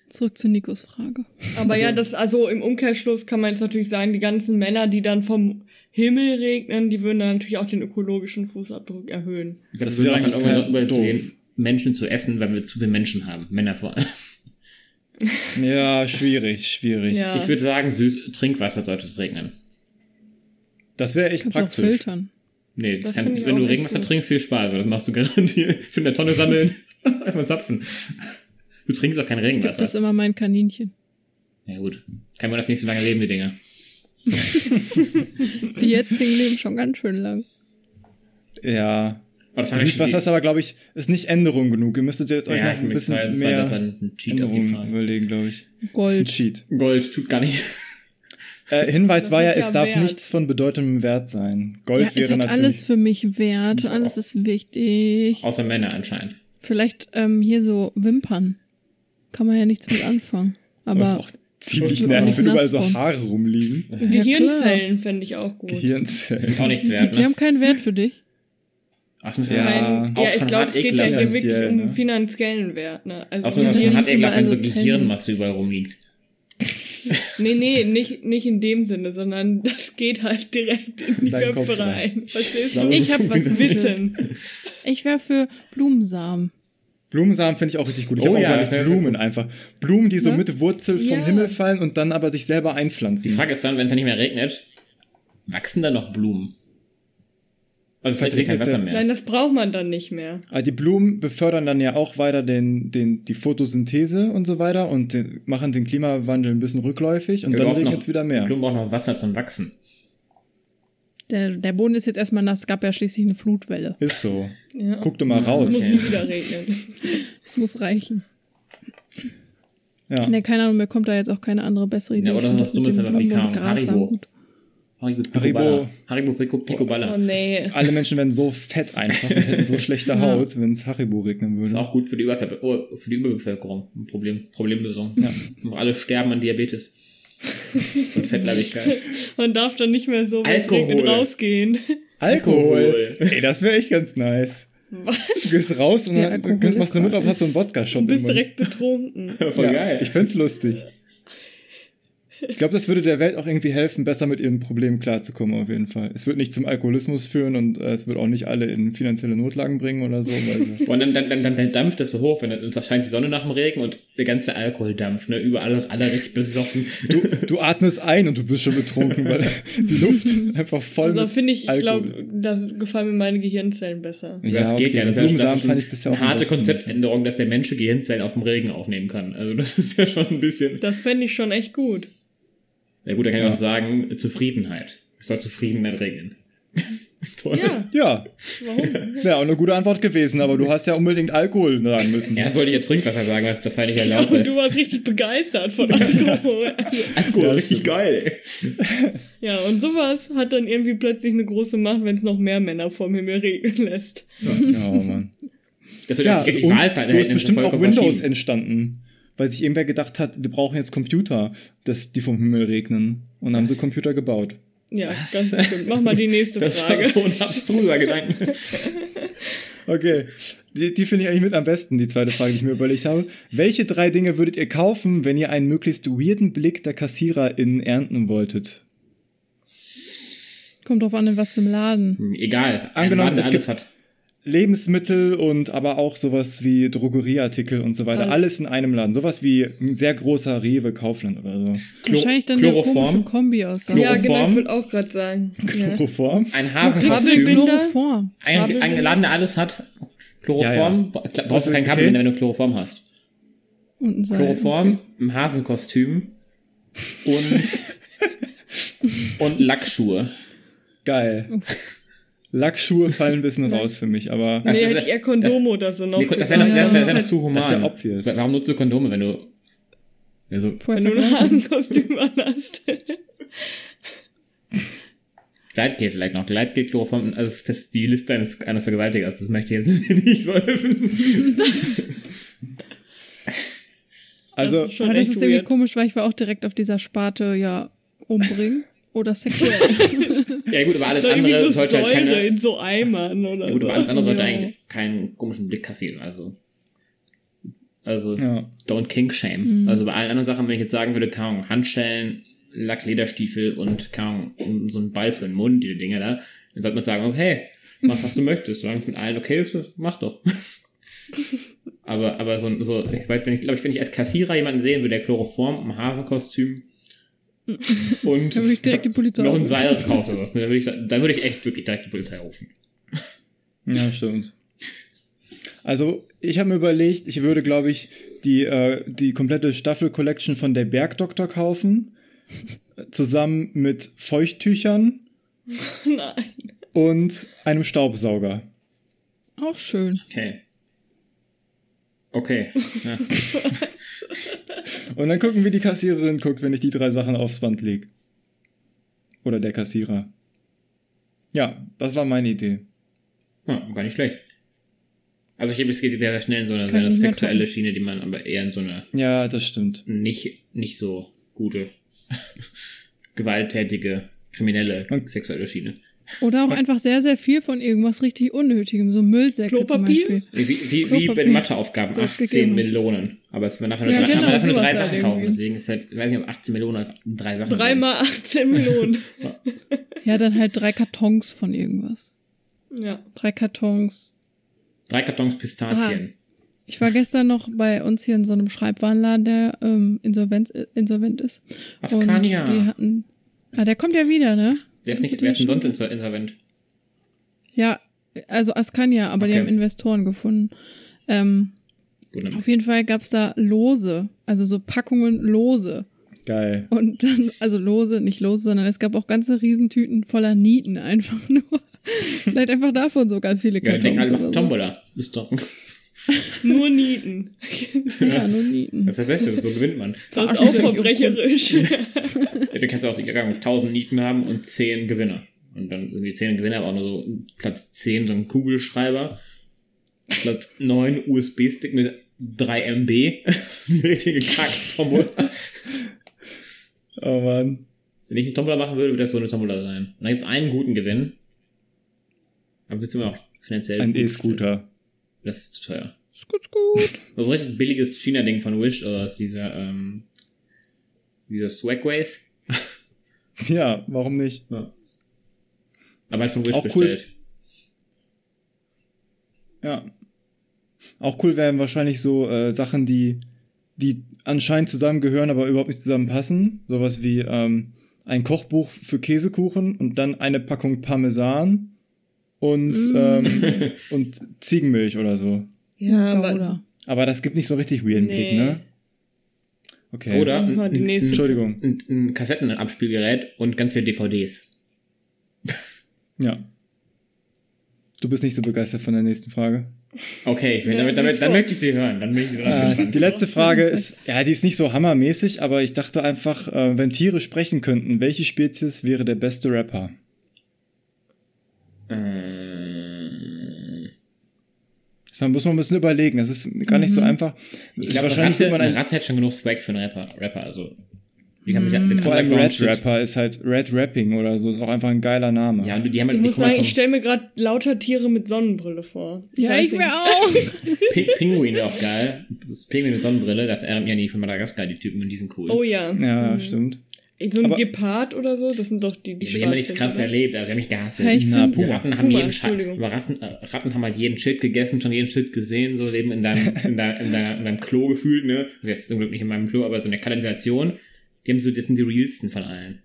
Zurück zu Nikos Frage. Aber Also- ja, das, also im Umkehrschluss kann man jetzt natürlich sagen, die ganzen Männer, die dann vom Himmel regnen, die würden dann natürlich auch den ökologischen Fußabdruck erhöhen. Ich Das wäre würden eigentlich irgendwann kein- über zu doof. gehen, Menschen zu essen, weil wir zu viele Menschen haben. Männer vor allem. Ja, schwierig, schwierig. Ja. Ich würde sagen, süß Trinkwasser sollte es regnen. Das wäre echt Kannst du auch praktisch. filtern. Nee, Das kann, ich wenn du Regenwasser gut. trinkst, viel Spaß. Das machst du garantiert. Für eine Tonne sammeln. Einfach zapfen. Du trinkst auch kein Ich Regenwasser. das immer meinen Kaninchen. Ja gut. Kann man das nicht so lange leben, die Dinger. Die jetzigen leben schon ganz schön lang. Ja. Aber das Süßwasser ist aber, glaube ich, ist nicht Änderung genug. Ihr müsstet jetzt euch Ja, noch ein ich bisschen war- mehr das ein Cheat überlegen, glaube ich. Das ist ein Gold. Cheat. Gold tut gar nicht. Äh, Hinweis Das war ja, es darf Wert. nichts von bedeutendem Wert sein. Gold Ja, es wäre hat natürlich. alles für mich Wert. Alles ist wichtig. Außer Männer anscheinend. Vielleicht ähm, hier so Wimpern. Kann man ja nichts mit anfangen. aber ist Aber auch ziemlich nervig, wenn überall so. Haare rumliegen. Gehirnzellen fände ich auch gut. Gehirnzellen. Auch nichts wert, die ne? haben keinen Wert für dich. Ach, das muss Ja. Auch ja, ich glaube, es geht ja hier wirklich um ne? finanziellen Wert. Ne? Also Außer man Gehirn- hat ekelhaft, wenn so. Gehirnmasse überall rumliegt. Nee, nee, nicht, nicht in dem Sinne, sondern das geht halt direkt in die Köpfe rein. rein. Verstehst du? so Ich hab was. Wissen. Ich wäre für Blumensamen. Blumensamen finde ich auch richtig gut. Ich Oh habe ja, mal wär- Blumen einfach. Blumen, die so Ne? mit Wurzel vom Ja. Himmel fallen und dann aber sich selber Die einpflanzen. Frage ist dann, wenn es dann nicht mehr regnet, wachsen da noch Blumen? Also es Vielleicht regnet kein Wasser ja- mehr. Nein, das braucht man dann nicht mehr. Aber die Blumen befördern dann ja auch weiter den, den, die Photosynthese und so weiter und den, machen den Klimawandel ein bisschen rückläufig und Wir dann regnet es wieder mehr. Blumen brauchen noch Wasser zum Wachsen. Der, der Boden ist jetzt erstmal nass. Es gab ja schließlich eine Flutwelle. Ist so. Ja. Guck doch mal raus. Muss Okay. nie wieder regnen. Es muss reichen. Ja. Ne, keine Ahnung, mir kommt da jetzt auch keine andere bessere Idee. Ja, oder was das mit Dummes, dem aber wie kam Haribo? Haribo, Haribo. Haribo, Pico, Pico Baller. Oh nee. Alle Menschen werden so fett einfach hätten so schlechte Haut, wenn es Haribo regnen Ist würde. auch gut für die, Überver oh, für die Überbevölkerung. Ein Problem, Problemlösung. Ja. Und alle sterben an Diabetes. Und Fettleibigkeit. Man darf dann nicht mehr so Alkohol. rausgehen. Alkohol. Ey, das wäre echt ganz nice. Was? Du gehst raus und Ja, dann machst du geil. auf, hast so einen Wodka-Shot Du bist Mund. direkt betrunken. Voll ja, geil. Ich find's lustig. Ich glaube, das würde der Welt auch irgendwie helfen, besser mit ihren Problemen klarzukommen, auf jeden Fall. Es wird nicht zum Alkoholismus führen und äh, es wird auch nicht alle in finanzielle Notlagen bringen oder so. Weil, Und dann, dann, dann, dann, dann dampft es so hoch, wenn es scheint die Sonne nach dem Regen und der ganze Alkoholdampf, ne, überall alle richtig besoffen. du, du atmest ein und du bist schon betrunken, weil die Luft einfach voll Also mit finde ich, ich glaube, da gefallen mir meine Gehirnzellen besser. Ja, das geht okay. ja. Das ist ja das ist fand ich bisher auch eine harte. Konzeptänderung, dass der Mensch Gehirnzellen auf dem Regen aufnehmen kann. Also das ist ja schon ein bisschen. Das fände ich schon echt gut. Ja gut, da kann Ja. ich auch sagen, Zufriedenheit. Es soll Zufriedenheit regnen. Toll. Ja, Ja, warum? wäre auch eine gute Antwort gewesen, aber du hast ja unbedingt Alkohol sagen müssen. Ja, das wollte ich jetzt Trinkwasser sagen, das, das war nicht erlaubt. Und du warst richtig begeistert von Alkohol. Alkohol, Ja, richtig geil. Ja, und sowas hat dann irgendwie plötzlich eine große Macht, wenn es noch mehr Männer vom Himmel regnen lässt. Ja, oh Mann. Das wird Ja, auch die und so ist Wahlverhältnisse bestimmt auch Windows entstanden, weil sich irgendwer gedacht hat, wir brauchen jetzt Computer, dass die vom Himmel regnen. Und dann haben sie Computer gebaut. Ja, Was? ganz bestimmt. Mach mal die nächste Das war Frage. so ein abstruser Gedanke. Okay, die, die finde ich eigentlich mit am besten, die zweite Frage, die ich mir überlegt habe. Welche drei Dinge würdet ihr kaufen, wenn ihr einen möglichst weirden Blick der KassiererInnen ernten wolltet? Kommt drauf an, in was für einem Laden. Egal. Ein Angenommen, Laden, es alles gibt- hat. Lebensmittel und aber auch sowas wie Drogerieartikel und so weiter. Alles. Alles in einem Laden. Sowas wie ein sehr großer Rewe Kaufland oder so. Klo- Wahrscheinlich dann Chloroform. eine komische Kombi aus. Ja, genau, Chloroform. ich wollte auch gerade sagen. Ja. Chloroform. Ein. Hasenkostüm. Ein, ein. Laden, der alles hat. Chloroform. Ja, Kla- Brauchst du kein Okay. Kabelbinder, wenn du Chloroform hast. Und ein Seil. Chloroform, ein Hasenkostüm und, und Lackschuhe. Geil. Lackschuhe fallen ein bisschen raus für mich, aber Das Nee, hätte ja- ich eher Kondome oder so noch Nee, das wäre noch, das wär, das wär noch zu human. Das ist ja obvious. Warum nutzt du Kondome, wenn du. Also, Wenn du ein. Hasenkostüm anhast. Gleitgel vielleicht noch. Gleitgel, Chloroform, also das ist die Liste eines, eines Vergewaltigers. Das möchte ich jetzt nicht so helfen. also Das ist schon Aber das ist irgendwie weird. komisch, weil ich war auch direkt auf dieser Sparte, ja, umbringen oder sexuell. Ja gut, aber alles So andere so sollte halt keine. in so Eimern oder Ja, gut, aber alles andere sollte Ja. eigentlich keinen komischen Blick kassieren. Also. Also, ja. don't kink shame. Also bei allen anderen Sachen, wenn ich jetzt sagen würde, keine Ahnung, Handschellen, Lacklederstiefel und keine Ahnung, so ein Ball für den Mund, die Dinger da, dann sollte man sagen, okay, mach was du möchtest. Solange es mit allen okay ist, mach doch. aber, aber so, so, ich weiß, wenn ich, glaube ich, wenn ich als Kassierer jemanden sehen würde, der Chloroform, ein Hasenkostüm und Dann würde ich direkt die Polizei noch ein. Seil kaufen oder was, ne, dann würde ich, dann würde ich echt wirklich direkt die Polizei rufen. Ja, stimmt. Also, ich habe mir überlegt, ich würde, glaube ich, die, äh, die komplette Staffel-Collection von der Bergdoktor kaufen, zusammen mit Feuchttüchern Nein. und einem Staubsauger. Auch schön. Okay. Okay. Ja. Und dann gucken, wie die Kassiererin guckt, wenn ich die drei Sachen aufs Band leg. Oder der Kassierer. Ja, das war meine Idee. ja, gar nicht schlecht. Also ich habe es geht sehr, schnell in so eine, eine sexuelle. Schiene, die man aber eher in so eine Ja, das stimmt. nicht, nicht so gute, gewalttätige, kriminelle Und- sexuelle Schiene. Oder auch einfach sehr, sehr viel von irgendwas richtig Unnötigem, so Müllsäcke zum Klopapier? Beispiel. Wie, wie, wie bei den Matheaufgaben, Soll's 18 gegeben haben. Melonen. Aber es werden nachher nur, Ja, drei, genau, dafür nur drei halt Sachen kaufen. irgendwie. Deswegen ist halt, ich weiß nicht, ob 18 Melonen als drei Sachen. Dreimal 18 Millionen. Ja, dann halt drei Kartons von irgendwas. ja. Drei Kartons. Drei Kartons Pistazien. Ich war gestern noch bei uns hier in so einem Schreibwarenladen, der ähm, insolvent, äh, insolvent ist. Askania. Und die hatten. Ah, der kommt ja wieder, ne? Wer ist, nicht, wer ist denn sonst insol- insolvent? Ja, also Askania, aber die Okay. haben Investoren gefunden. Ähm, Wunderbar. auf jeden Fall gab's da Lose, also so Packungen Lose. Geil. Und dann, also Lose, nicht Lose, sondern es gab auch ganze Riesentüten voller Nieten einfach nur. Vielleicht einfach davon so ganz viele Ja, wir denken alle, Kartons. was. Tombola. Ist doch. Nur Nieten. Ja, nur Nieten. Das ist das Beste, so gewinnt man. Das ist auch verbrecherisch. Ja, du kannst ja auch die Gang 1000 Nieten haben und 10 Gewinner. Und dann sind die 10 Gewinner aber auch nur so Platz 10 so ein Kugelschreiber. Platz 9 USB-Stick mit 3 MB. Richtige Kack-Tombola. Oh Mann. Wenn ich eine Tombola machen würde, würde das so eine Tombola sein. Und dann gibt's einen guten Gewinn. Aber bist du immer auch finanziell. Ein E-Scooter. Das ist zu teuer. Gut. Das ist ein richtig billiges China-Ding von Wish, oder ist dieser, ähm, dieser Swagways. Ja, warum nicht? Ja. Aber halt von Wish Auch cool. bestellt. Ja. Auch cool wären wahrscheinlich so äh, Sachen, die, die anscheinend zusammengehören, aber überhaupt nicht zusammenpassen. Sowas wie ähm, ein Kochbuch für Käsekuchen und dann eine Packung Parmesan und, ähm, und Ziegenmilch oder so. Ja, Oder, aber oder. Aber das gibt nicht so richtig weirden Nee. Blick, ne? Okay. Oder die ein, ein, Entschuldigung. ein, ein Kassettenabspielgerät und ganz viele DVDs. Ja. Du bist nicht so begeistert von der nächsten Frage. Okay, ich will, Ja, damit, damit, dann möchte ich sie hören. Dann bin ich ganz Äh, gespannt. die letzte Frage ist, ja, die ist nicht so hammermäßig, aber ich dachte einfach, äh, wenn Tiere sprechen könnten, welche Spezies wäre der beste Rapper? Das muss man ein bisschen überlegen. Das ist gar nicht so einfach. ich glaube, wahrscheinlich wird man eine Ratte hat schon genug Swag für einen Rapper. Rapper also, der, vor allem Red Rapper ist halt Red Rapping oder so, ist auch einfach ein geiler Name. Ja, und die haben halt ich muss sagen, halt ich stelle mir gerade lauter Tiere mit Sonnenbrille vor. Ja, ich wäre auch. Pi- Pinguin auch geil. Das Pinguin mit Sonnenbrille, das erinnert mich an die von Madagaskar, die Typen, und die sind cool. Oh ja. Ja, stimmt. So ein Aber- Gepard oder so, das sind doch die, die Die, haben ja nichts krasses oder? erlebt, also die haben mich gehasst. Ja, ich Na, Puma. Ratten haben Puma, jeden Scha Entschuldigung. aber Rassen, äh, Ratten haben halt jeden Shit gegessen, schon jeden Shit gesehen, so leben in deinem, in, dein, in, deiner, in deinem Klo gefühlt, ne? Also jetzt zum Glück nicht in meinem Klo, aber so in der Kanalisation. Die haben so, das sind die realsten von allen.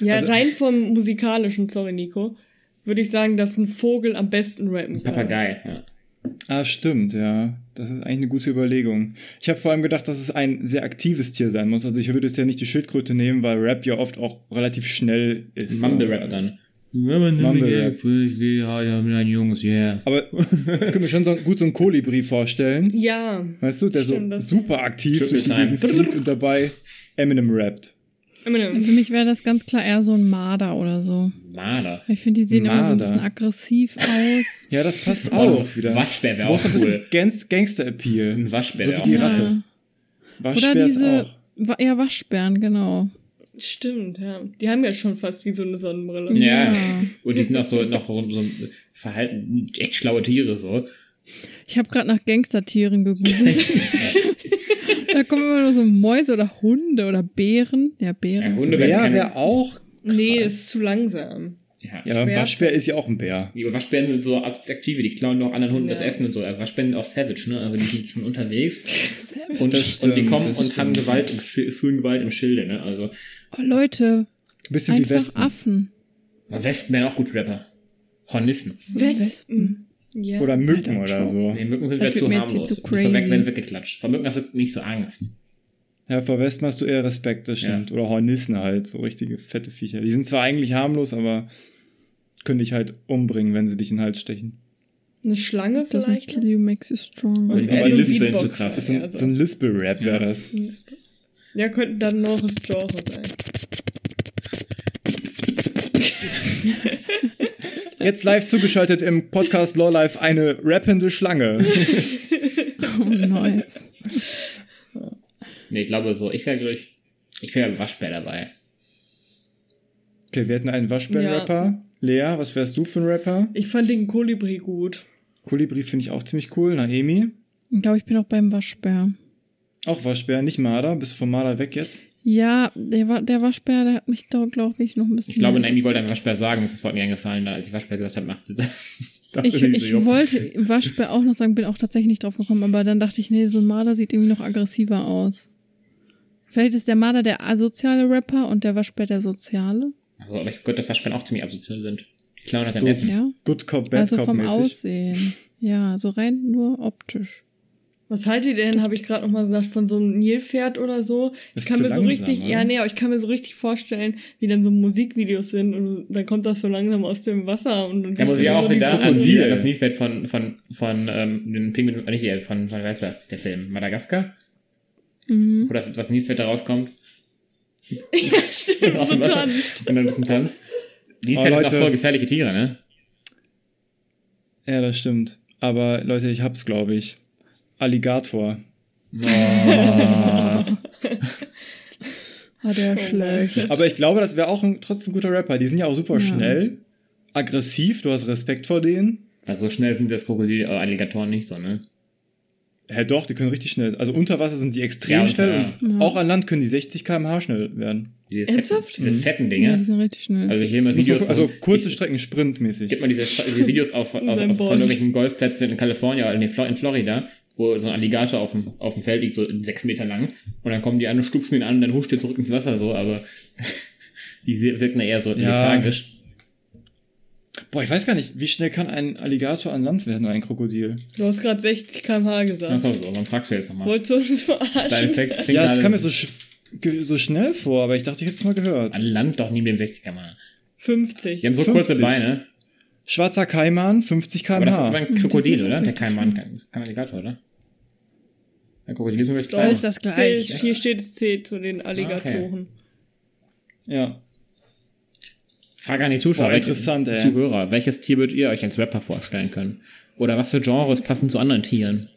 Ja, Also- rein vom musikalischen, sorry Nico, würde ich sagen, dass ein Vogel am besten rappen kann. Papagei, ja. Ah, stimmt, ja. Das ist eigentlich eine gute Überlegung. Ich habe vor allem gedacht, dass es ein sehr aktives Tier sein muss. Also ich würde jetzt ja nicht die Schildkröte nehmen, weil Rap ja oft auch relativ schnell ist. Mumble Rap dann. Mumble Rap. Ja, ein Jungs, yeah. Aber ich könnte mir schon so, gut so einen Kolibri vorstellen. Ja. Weißt du, der Stimmt, so super aktiv durch die Time. Gegend fliegt und dabei Eminem rappt. Eminem. Für mich wäre das ganz klar eher so ein Marder oder so. Marder. Ich finde, die sehen immer so ein Marder. bisschen aggressiv aus. Ja, das passt Oh, auch wieder. Waschbär wäre auch brauchst ein bisschen cool. Gangst Gangster-Appeal. Ein Waschbär So wäre wie auch die cool. Ratte. Ja. Waschbär Oder ist diese, auch. wa- ja, Waschbären, genau. Stimmt, ja. Die haben ja schon fast wie so eine Sonnenbrille. Ja. Ja. Und die sind auch so, noch so, verhalten, echt schlaue Tiere, so. Ich habe gerade nach Gangstertieren gegoogelt. da kommen immer nur so Mäuse oder Hunde oder Bären. Ja, Ja, Bären. Hunde werden Bär keine, wäre auch. Nee, das ist zu langsam. ja. Ja, aber ein Waschbär ist ja auch ein Bär. Die Waschbären sind so aktive, die klauen doch anderen Hunden das Ja. Essen und so. Also Waschbären sind auch savage, ne? Also die sind schon unterwegs. Und, Das und die stimmt, kommen das und haben stimmt. Gewalt im Schil- fühlen Gewalt im Schilde, ne? Also Oh, Leute, Bisschen wie einfach Wespen. Affen. Wespen wären auch gut Rapper. Hornissen. Wespen. Ja. Oder Mücken oder so. Nee, Mücken sind Das wieder wird zu harmlos. Mücken crazy. werden weggeklatscht. Vor Mücken hast du nicht so Angst. Ja, vor Wespen hast du eher Respekt, das stimmt. Oder Hornissen halt, so richtige fette Viecher. Die sind zwar eigentlich harmlos, aber können dich halt umbringen, wenn sie dich in den Hals stechen. Eine Schlange Doesn't vielleicht? kill you makes you stronger. Und Aber so Lispeln ist zu krass. Das ist so ein, Also- so ein Lispel-Rap wäre Ja. das. Ja, könnten dann noch das Genre sein. Jetzt live zugeschaltet im Podcast Law Life eine rappende Schlange. Oh, nice. Nee, ich glaube so, ich wäre durch. Ich wäre Waschbär dabei. Okay, wir hätten einen Waschbären-Rapper. Lea, was wärst du für ein Rapper? Ich fand den Kolibri gut. Kolibri finde ich auch ziemlich cool. Naemi? Ich glaube, ich bin auch beim Waschbär. Auch Waschbär, nicht Marder. Bist du von Marder weg jetzt? Ja, der, der Waschbär, der hat mich da, glaube ich, noch ein bisschen. Ich glaube, Naomi wollte einfach Waschbär sagen, das ist sofort mir eingefallen, da als ich Waschbär gesagt habe, machte dachte Ich, so, ich jo. wollte Waschbär auch noch sagen, bin auch tatsächlich nicht drauf gekommen, aber dann dachte ich, nee, so ein Marder sieht irgendwie noch aggressiver aus. Vielleicht ist der Marder der asoziale Rapper und der Waschbär der soziale. Also, aber ich gehört, dass Waschbären auch ziemlich asozial sind. Die klauen halt So. Essen. Ja. Good Cop, Bad Also Cop vom mäßig. Aussehen. Ja, so rein nur optisch. Was haltet ihr denn, habe ich gerade noch mal gesagt, von so einem Nilpferd oder so? Das Ich ist kann zu mir so langsam, richtig, oder? ja, nee, aber ich kann mir so richtig vorstellen, wie dann so Musikvideos sind und dann kommt das so langsam aus dem Wasser und dann Da muss ich auch so wieder an, an das Nilpferd von, von, von, ähm, den Pinguin, äh, nicht, äh, von, von, weißt du was, der Film, Madagaskar? Mhm. Das, was da rauskommt. Stimmt, Aus so tanzt. Und dann ein bisschen Tanz. Nilpferde Oh, sind auch voll gefährliche Tiere, ne? Ja, das stimmt. Aber Leute, ich hab's, glaube ich. Alligator. War der schlecht. Aber ich glaube, das wäre auch ein trotzdem guter Rapper. Die sind ja auch super Ja. schnell, aggressiv, du hast Respekt vor denen. Also so schnell sind das Krokodil, äh, Alligatoren nicht so, ne? Hä, doch, die können richtig schnell. Also unter Wasser sind die extrem Ja, schnell ja. und Ja. auch an Land können die 60 km/h schnell werden. Diese fetten, Ernsthaft? diese fetten Ja, Dinge. die sind richtig schnell. also hier immer man Videos. gu- also kurze ich- Strecken, sprintmäßig. Gibt man diese, diese Videos auf, auf, auf, von irgendwelchen Golfplätzen in Kalifornien oder in, Flo- in Florida, wo so ein Alligator auf dem, auf dem Feld liegt, so sechs Meter lang. Und dann kommen die an und stupsen ihn an und dann huscht er zurück ins Wasser so, aber die wirken eher so lethargisch. Boah, ich weiß gar nicht, wie schnell kann ein Alligator an Land werden, ein Krokodil? Du hast gerade 60 km/h gesagt. Achso, so, dann fragst du jetzt nochmal. Wolltest du uns Dein verarschen? Effekt klingt Ja, das gerade- kam mir so, sch- so schnell vor, aber ich dachte, ich hätte es mal gehört. An Land doch nie mit dem 60er mal. 50. Die haben so 50. kurze Beine. Schwarzer Kaiman, 50 Aber das ist km/h. aber ein Krokodil, oder? Der Mann, kein, kein Alligator, oder? Ein Krokodil ist wirklich Doch, klein. ist das C, gleich. hier steht es C zu den Alligatoren. Ja. Frage an die Zuschauer. Boah, welche- interessant, ey. Zuhörer. Welches Tier würdet ihr euch als Rapper vorstellen können? Oder was für Genres passen zu anderen Tieren?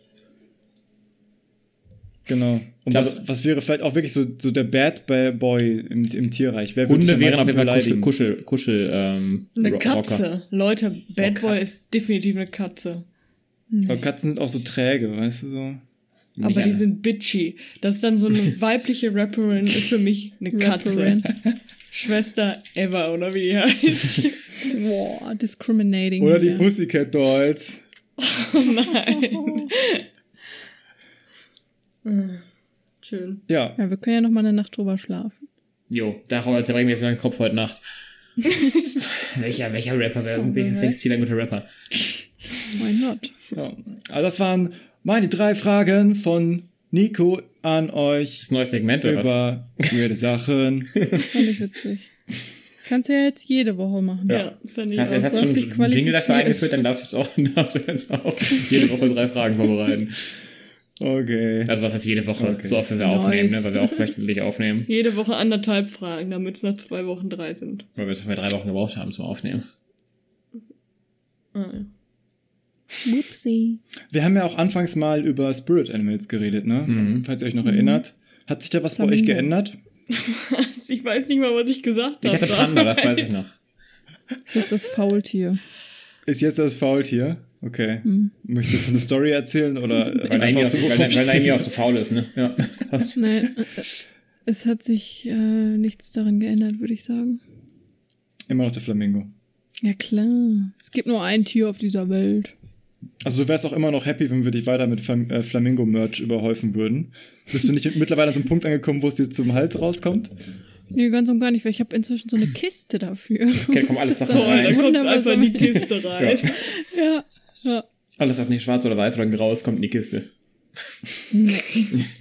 Genau. Und glaube- was, was wäre vielleicht auch wirklich so, so der Bad Boy im, im Tierreich? Wer Hunde wären auf jeden Fall Kuschel? Kuschel, Kuschel ähm, Eine Ro- Katze. Rocker. Leute, Bad Oh, Boy ist definitiv eine Katze. Aber Katzen sind auch so träge, weißt du so? Aber Nicht die alle. sind bitchy. Das ist dann so eine weibliche Rapperin, ist für mich eine Katze. Schwester Eva, oder wie die heißt. Boah, discriminating. Oder die. Pussycat Dolls. Nein. Schön. Ja. Ja, wir können ja noch mal eine Nacht drüber schlafen. Jo, darüber zerbrechen wir jetzt meinen Kopf heute Nacht. welcher, welcher Rapper wäre welches, welches wäre ein guter Rapper? Why not? ja. Also das waren meine drei Fragen von Nico an euch Das neue Segment oder was? über weirde Sachen. Fand ich witzig. Kannst du ja jetzt jede Woche machen. Ja, fand ich Hast auch. jetzt hast du schon einen Jingle dafür eingeführt, dann darfst du jetzt auch, darfst du jetzt auch jede Woche drei Fragen vorbereiten. Okay. Also was heißt jede Woche? Okay. So oft, wir Nice. aufnehmen, ne? weil wir auch wöchentlich aufnehmen. Jede Woche anderthalb Fragen, damit es nach zwei Wochen drei sind. Weil wir es für drei Wochen gebraucht haben zum Aufnehmen. Ah, ja. Whoopsie. Wir haben ja auch anfangs mal über Spirit Animals geredet, ne? Mhm. Falls ihr euch noch erinnert. Hat sich da was bei euch Flamingo. geändert? Ich weiß nicht mal, was ich gesagt habe. Ich hatte Panda, das weiß ich noch. Ist jetzt das Faultier. Ist jetzt das Faultier? Okay. Hm. Möchtest du jetzt eine Story erzählen oder Weil er auch so, weil, weil auch so faul ist, ne? Ja. Nein, äh, es hat sich äh, nichts daran geändert, würde ich sagen. Immer noch der Flamingo. Ja, klar. Es gibt nur ein Tier auf dieser Welt. Also du wärst auch immer noch happy, wenn wir dich weiter mit Flam äh, Flamingo-Merch überhäufen würden. Bist du nicht mittlerweile an so einem Punkt angekommen, wo es dir zum Hals rauskommt? Nee, ganz und gar nicht, weil ich habe inzwischen so eine Kiste dafür. Okay, da kommen alles Toll, da rein. kommt Wunderbar einfach in die. Kiste rein. ja, Ja. Alles, was nicht schwarz oder weiß oder grau ist, kommt in die Kiste. Nee.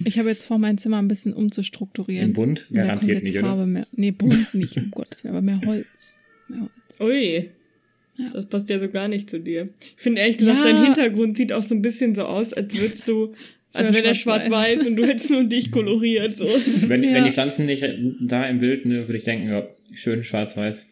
Ich habe jetzt vor, mein Zimmer ein bisschen umzustrukturieren. In bunt? Kommt Garantiert jetzt nicht, oder? Farbe mehr. Nee, bunt nicht, um Gottes Willen, aber mehr Holz. Mehr Holz. Ui. Ja. Das passt ja so gar nicht zu dir. Ich finde ehrlich gesagt, Ja. dein Hintergrund sieht auch so ein bisschen so aus, als würdest du, als wär wäre der schwarz-weiß. und du hättest nur dich koloriert. So. Wenn, Ja. wenn die Pflanzen nicht da im Bild, ne, würde ich denken, ja, schön schwarz-weiß.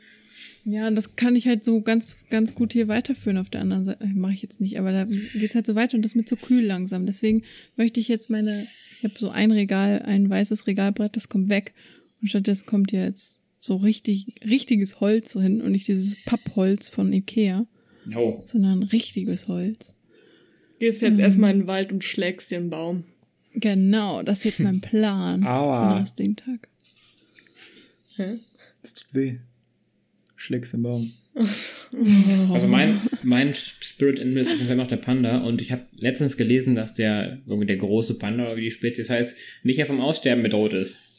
Ja, das kann ich halt so ganz, ganz gut hier weiterführen auf der anderen Seite. Mache ich jetzt nicht, aber da geht's halt so weiter und das ist mir zu kühl langsam. Deswegen möchte ich jetzt meine, ich habe so ein Regal, ein weißes Regalbrett, das kommt weg und stattdessen kommt jetzt so richtig, richtiges Holz hin und nicht dieses Pappholz von Ikea, Oh, sondern richtiges Holz. Gehst jetzt erstmal in den Wald und schlägst den Baum. Genau, das ist jetzt mein Plan Aua. für den restlichen Tag. Hä? Das tut weh. Schlägst im Baum. Also mein, mein Spirit Animal ist auf jeden Fall noch der Panda und ich habe letztens gelesen, dass der, irgendwie der große Panda oder wie die Spezies heißt, nicht mehr vom Aussterben bedroht ist.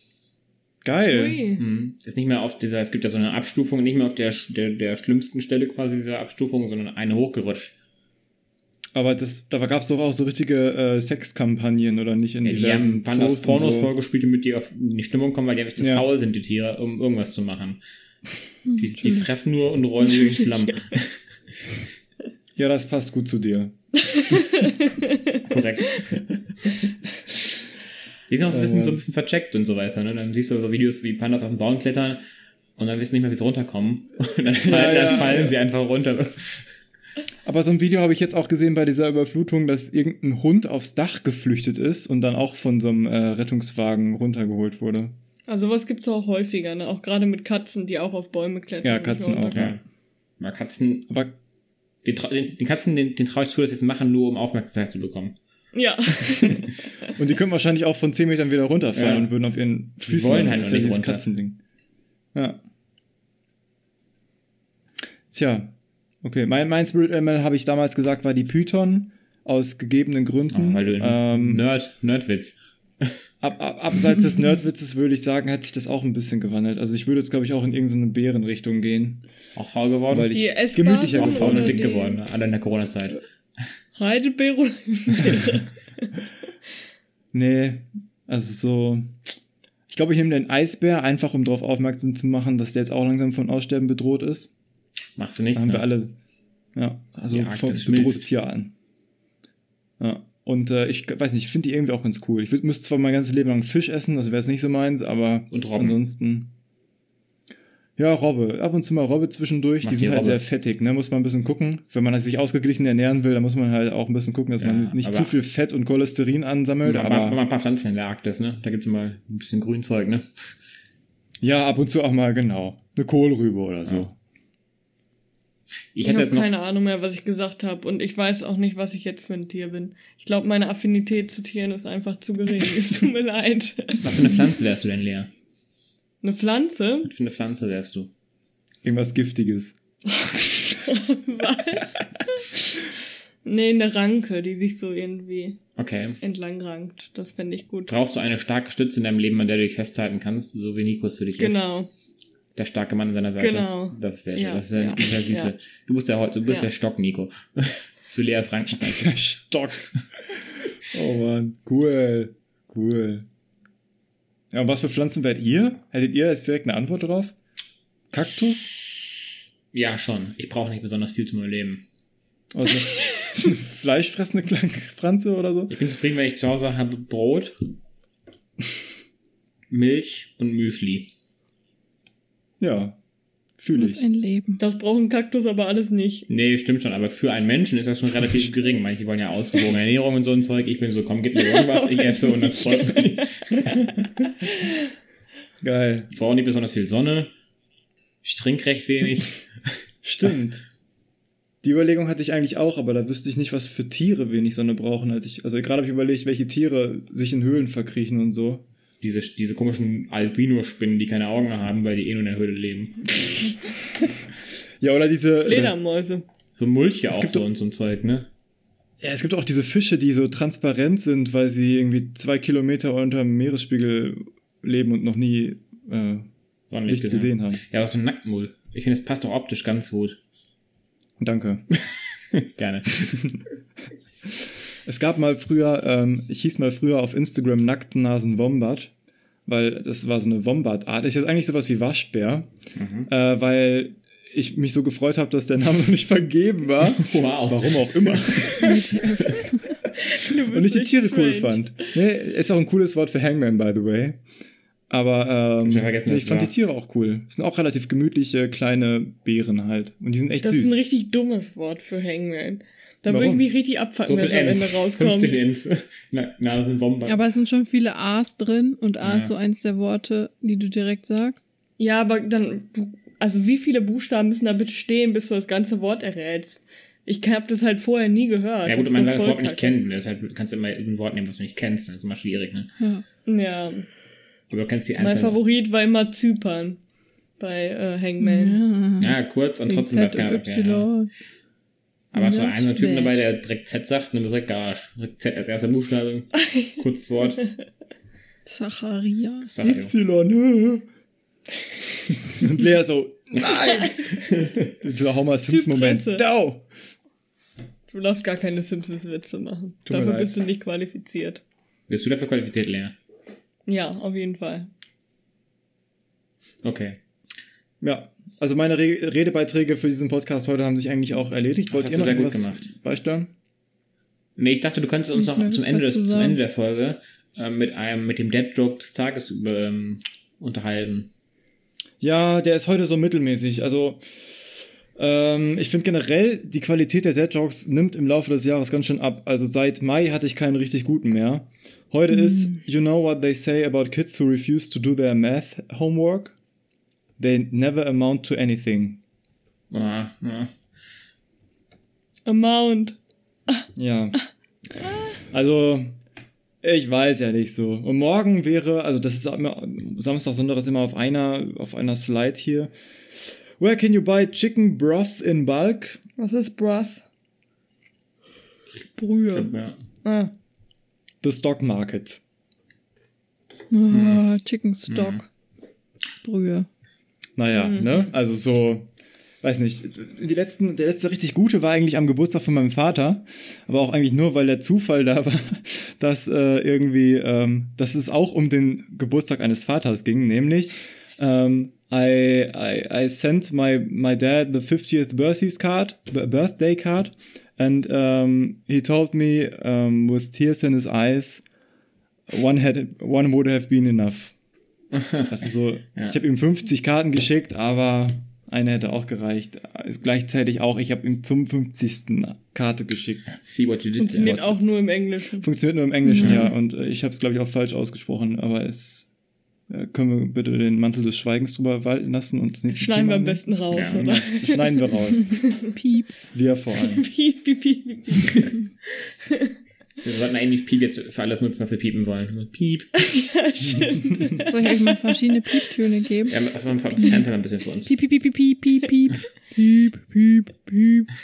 Geil. Mhm. Ist nicht mehr auf dieser, es gibt ja so eine Abstufung, nicht mehr auf der, der, der schlimmsten Stelle quasi dieser Abstufung, sondern eine hochgerutscht. Aber das, da gab es doch auch so richtige äh, Sexkampagnen, oder nicht? In Ja, die diversen haben Pandas Pornos so. vorgespielt, damit die auf die Stimmung kommen, weil die einfach zu Ja. faul sind, die Tiere, um irgendwas zu machen. Hm, Die, die fressen nur und rollen sich durchs Lamm. Ja, das passt gut zu dir. Korrekt. Die sind auch ein Oh bisschen, so ein bisschen vercheckt und so weiter, ne? Dann siehst du so Videos, wie Pandas auf den Baum klettern und dann wissen nicht mehr, wie sie runterkommen. Und dann, fallen, ja. dann fallen sie einfach runter. Aber so ein Video habe ich jetzt auch gesehen bei dieser Überflutung, dass irgendein Hund aufs Dach geflüchtet ist und dann auch von so einem äh, Rettungswagen runtergeholt wurde. Also was gibt's auch häufiger, ne? Auch gerade mit Katzen, die auch auf Bäume klettern. Ja, Katzen so, auch, ne? ja. Ja. Mal Katzen, Aber den, den, Katzen, den, den traue ich zu, dass sie das machen, nur um Aufmerksamkeit zu bekommen. Ja. und die können wahrscheinlich auch von 10 Metern wieder runterfallen Ja. und würden auf ihren Die Füßen wollen landen. halt Das nicht dieses runter. Katzending. Ja. Tja, okay. Mein, mein Spirit Animal habe ich damals gesagt, war die Python aus gegebenen Gründen. Oh, weil du ähm, Nerd, Nerdwitz. ab, ab, abseits des Nerdwitzes würde ich sagen, hat sich das auch ein bisschen gewandelt. Also ich würde jetzt, glaube ich, auch in irgendeine Bärenrichtung gehen. Auch faul geworden. Weil Die ich gemütlicher auch oder faul geworden und dick die- geworden, alle in der Corona-Zeit. Heidelbeere oder Nee, also so. Ich glaube, ich nehme den Eisbär, einfach um darauf aufmerksam zu machen, dass der jetzt auch langsam von Aussterben bedroht ist. Machst du Da nichts, haben wir ne? alle, ja, also von Arktis bedrohte schmilzt. Tierarten. Ja. Und äh, ich weiß nicht, ich finde die irgendwie auch ganz cool. Ich würd- müsste zwar mein ganzes Leben lang Fisch essen, das wäre es nicht so meins, aber ansonsten. Ja, Robbe. Ab und zu mal Robbe zwischendurch. Mach die sind halt Robbe. sehr fettig, ne? Muss man ein bisschen gucken. Wenn man sich ausgeglichen ernähren will, dann muss man halt auch ein bisschen gucken, dass Ja, man nicht zu viel Fett und Cholesterin ansammelt. Aber mal, mal ein paar Pflanzen in der Arktis, ne? Da gibt's mal ein bisschen Grünzeug, ne? ja, ab und zu auch mal, genau. Eine Kohlrübe oder so. Ja. Ich Ich hätte habe keine Ahnung mehr, was ich gesagt habe und ich weiß auch nicht, was ich jetzt für ein Tier bin. Ich glaube, meine Affinität zu Tieren ist einfach zu gering. es tut mir leid. Was für eine Pflanze wärst du denn, Lea? Eine Pflanze? Was für eine Pflanze wärst du? Irgendwas Giftiges. Was? nee, eine Ranke, die sich so irgendwie Okay. entlang rankt. Das fände ich gut. Brauchst du eine starke Stütze in deinem Leben, an der du dich festhalten kannst, so wie Nikos für dich ist? Genau. Der starke Mann an seiner Seite. Genau. Das ist sehr schön. Ja, das ist sehr, ja, sehr süße. ja. Du bist der, du bist Ja. der Stock, Nico. Zu Leas Rankenschneider. Der Stock. oh Mann, cool. Cool. Ja, und was für Pflanzen wärt ihr? Hättet ihr jetzt direkt eine Antwort drauf? Kaktus? Ja, schon. Ich brauche nicht besonders viel zu meinem Leben. Also fleischfressende Pflanze oder so? Ich bin zufrieden, wenn ich zu Hause habe Brot, Milch und Müsli. Ja, fühle Das ist ich. ein Leben. Das braucht ein Kaktus aber alles nicht. Nee, stimmt schon, aber für einen Menschen ist das schon relativ gering. Manche wollen ja ausgewogene Ernährung und so ein Zeug. Ich bin so, komm, gib mir irgendwas, ich esse und das freut mich. Geil. Ich brauche nicht besonders viel Sonne. Ich trinke recht wenig. Stimmt. Die Überlegung hatte ich eigentlich auch, aber da wüsste ich nicht, was für Tiere wenig Sonne brauchen. Als ich, also gerade habe ich überlegt, welche Tiere sich in Höhlen verkriechen und so. Diese, diese komischen Albino-Spinnen, die keine Augen haben, weil die eh nur in der Höhle leben. Ja, oder diese. Oder, Fledermäuse. So Mulche Es auch gibt so und so ein Zeug, ne? ja, es gibt auch diese Fische, die so transparent sind, weil sie irgendwie zwei Kilometer unter dem Meeresspiegel leben und noch nie äh, Sonnenlicht Licht gesehen haben. Ja, aber so ein Nacktmull. Ich finde, das passt doch optisch ganz gut. Danke. Gerne. Es gab mal früher, ähm, ich hieß mal früher auf Instagram Nacktnasen Wombat, weil das war so eine Wombat-Art. Ist jetzt eigentlich sowas wie Waschbär, äh, weil ich mich so gefreut habe, dass der Name noch nicht vergeben war. Wow. Warum auch immer. Und ich die Tiere cool fand. Nee, ist auch ein cooles Wort für Hangman, by the way. Aber ähm, Ich nee, ich fand war. die Tiere auch cool. Sind auch relativ gemütliche kleine Bären halt. Und die sind echt Das ist süß. ein richtig dummes Wort für Hangman. Da würde ich mich richtig abfacken, So wenn am Ende rauskommt. 15 Ends. Na, Nasenbomber. Aber es sind schon viele A's drin und A Ja. ist so eins der Worte, die du direkt sagst. Ja, aber dann, also wie viele Buchstaben müssen da bitte stehen, bis du das ganze Wort errätst? Ich habe das halt vorher nie gehört. ja gut, man kann das Wort nicht kennen. Deshalb kannst du immer ein Wort nehmen, was du nicht kennst. Das ist immer schwierig, ne? Ja. Aber du kennst die mein. Favorit war immer Zypern bei äh, Hangman. Ja. Ja, kurz und trotzdem Z keiner. Okay, ja. Aber es war einer Typen dabei, der direkt Z sagt und du direkt Garage. Direkt Z als erster Buchstabe. Kurzes Wort. Zacharias. Y. Und Lea so, nein! Dieser Homer Simpson-Moment. Zypresse. Dau! Du darfst gar keine Simpsons-Witze machen. Tut Dafür bist du nicht qualifiziert. Bist du dafür qualifiziert, Lea? Ja, auf jeden Fall. Okay. Ja, also meine Re Redebeiträge für diesen Podcast heute haben sich eigentlich auch erledigt. Wollt Hast ihr noch sehr gut was gemacht. beisteuern? Nee, ich dachte, du könntest uns noch zum Ende, des, zu zum. Ende der Folge ähm, mit einem, mit dem Dead-Joke des Tages über, ähm, unterhalten. Ja, der ist heute so mittelmäßig. Also, ähm, ich finde generell, die Qualität der Dead Jokes nimmt im Laufe des Jahres ganz schön ab. Also seit Mai hatte ich keinen richtig guten mehr. Heute ist, you know what they say about kids who refuse to do their math homework? They never amount to anything. Ah, ja. Amount. Ja. Also, ich weiß ja nicht so. Und morgen wäre, also das ist immer, Samstag, Sonntag ist immer auf einer, auf einer Slide hier. Where can you buy chicken broth in bulk? Was ist Broth? Brühe. ja. Ah. The stock market. Ah, Chicken Stock. Das ist Brühe. Naja, ne? Also so, weiß nicht. Die letzten, der letzte richtig gute war eigentlich am Geburtstag von meinem Vater. Aber auch eigentlich nur, weil der Zufall da war, dass äh, irgendwie, ähm, dass es auch um den Geburtstag eines Vaters ging, nämlich ähm, I, I, I sent my, my dad the 50th birthday card, birthday card, and um, he told me um, with tears in his eyes, one, had, one would have been enough. Also so, Ja. ich habe ihm 50 Karten geschickt, aber eine hätte auch gereicht. Ist gleichzeitig auch, ich habe ihm zum 50. Karte geschickt. See what you did Funktioniert auch nur im Englischen. Funktioniert nur im Englischen, ja. Und äh, ich habe es, glaube ich, auch falsch ausgesprochen, aber es äh, können wir bitte den Mantel des Schweigens drüber walten lassen und das nächste Schneiden wir Thema am nehmen? besten raus, Ja, oder? Ja, schneiden wir raus. Piep. Wir vor allem. Piep, piep, piep, piep. Wir sollten eigentlich Piep jetzt für alles nutzen, was wir piepen wollen. Piep. Soll ich euch mal verschiedene Pieptöne geben? Ja, was man Sample ein bisschen für uns. Piep, piep, piep, piep, piep, piep, piep. Piep, piep, piep.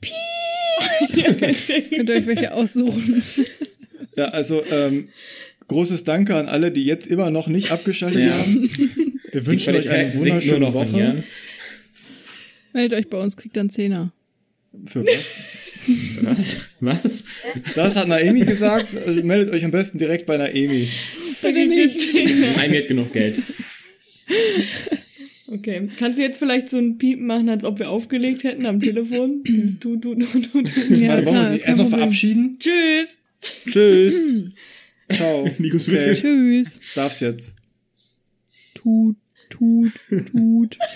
Piep. Könnt ihr euch welche aussuchen? Ja, also ähm, großes Danke an alle, die jetzt immer noch nicht abgeschaltet Ja. haben. Wir wünschen euch eine wunderschöne Woche. Meldet euch bei uns, kriegt dann Zehner. Für was? Was? Was? Das hat Naemi gesagt. Also meldet euch am besten direkt bei Naemi. Bitte nicht. Mir hat genug Geld. Okay. Kannst du jetzt vielleicht so ein Piepen machen, als ob wir aufgelegt hätten am Telefon? Dieses tu, tu, tu, tu, tu. Ja, Warte, wollen wir uns erst noch verabschieden? Tschüss. Tschüss. Ciao. Nikos Okay, Tschüss. darf's jetzt. Tut, tut, tut.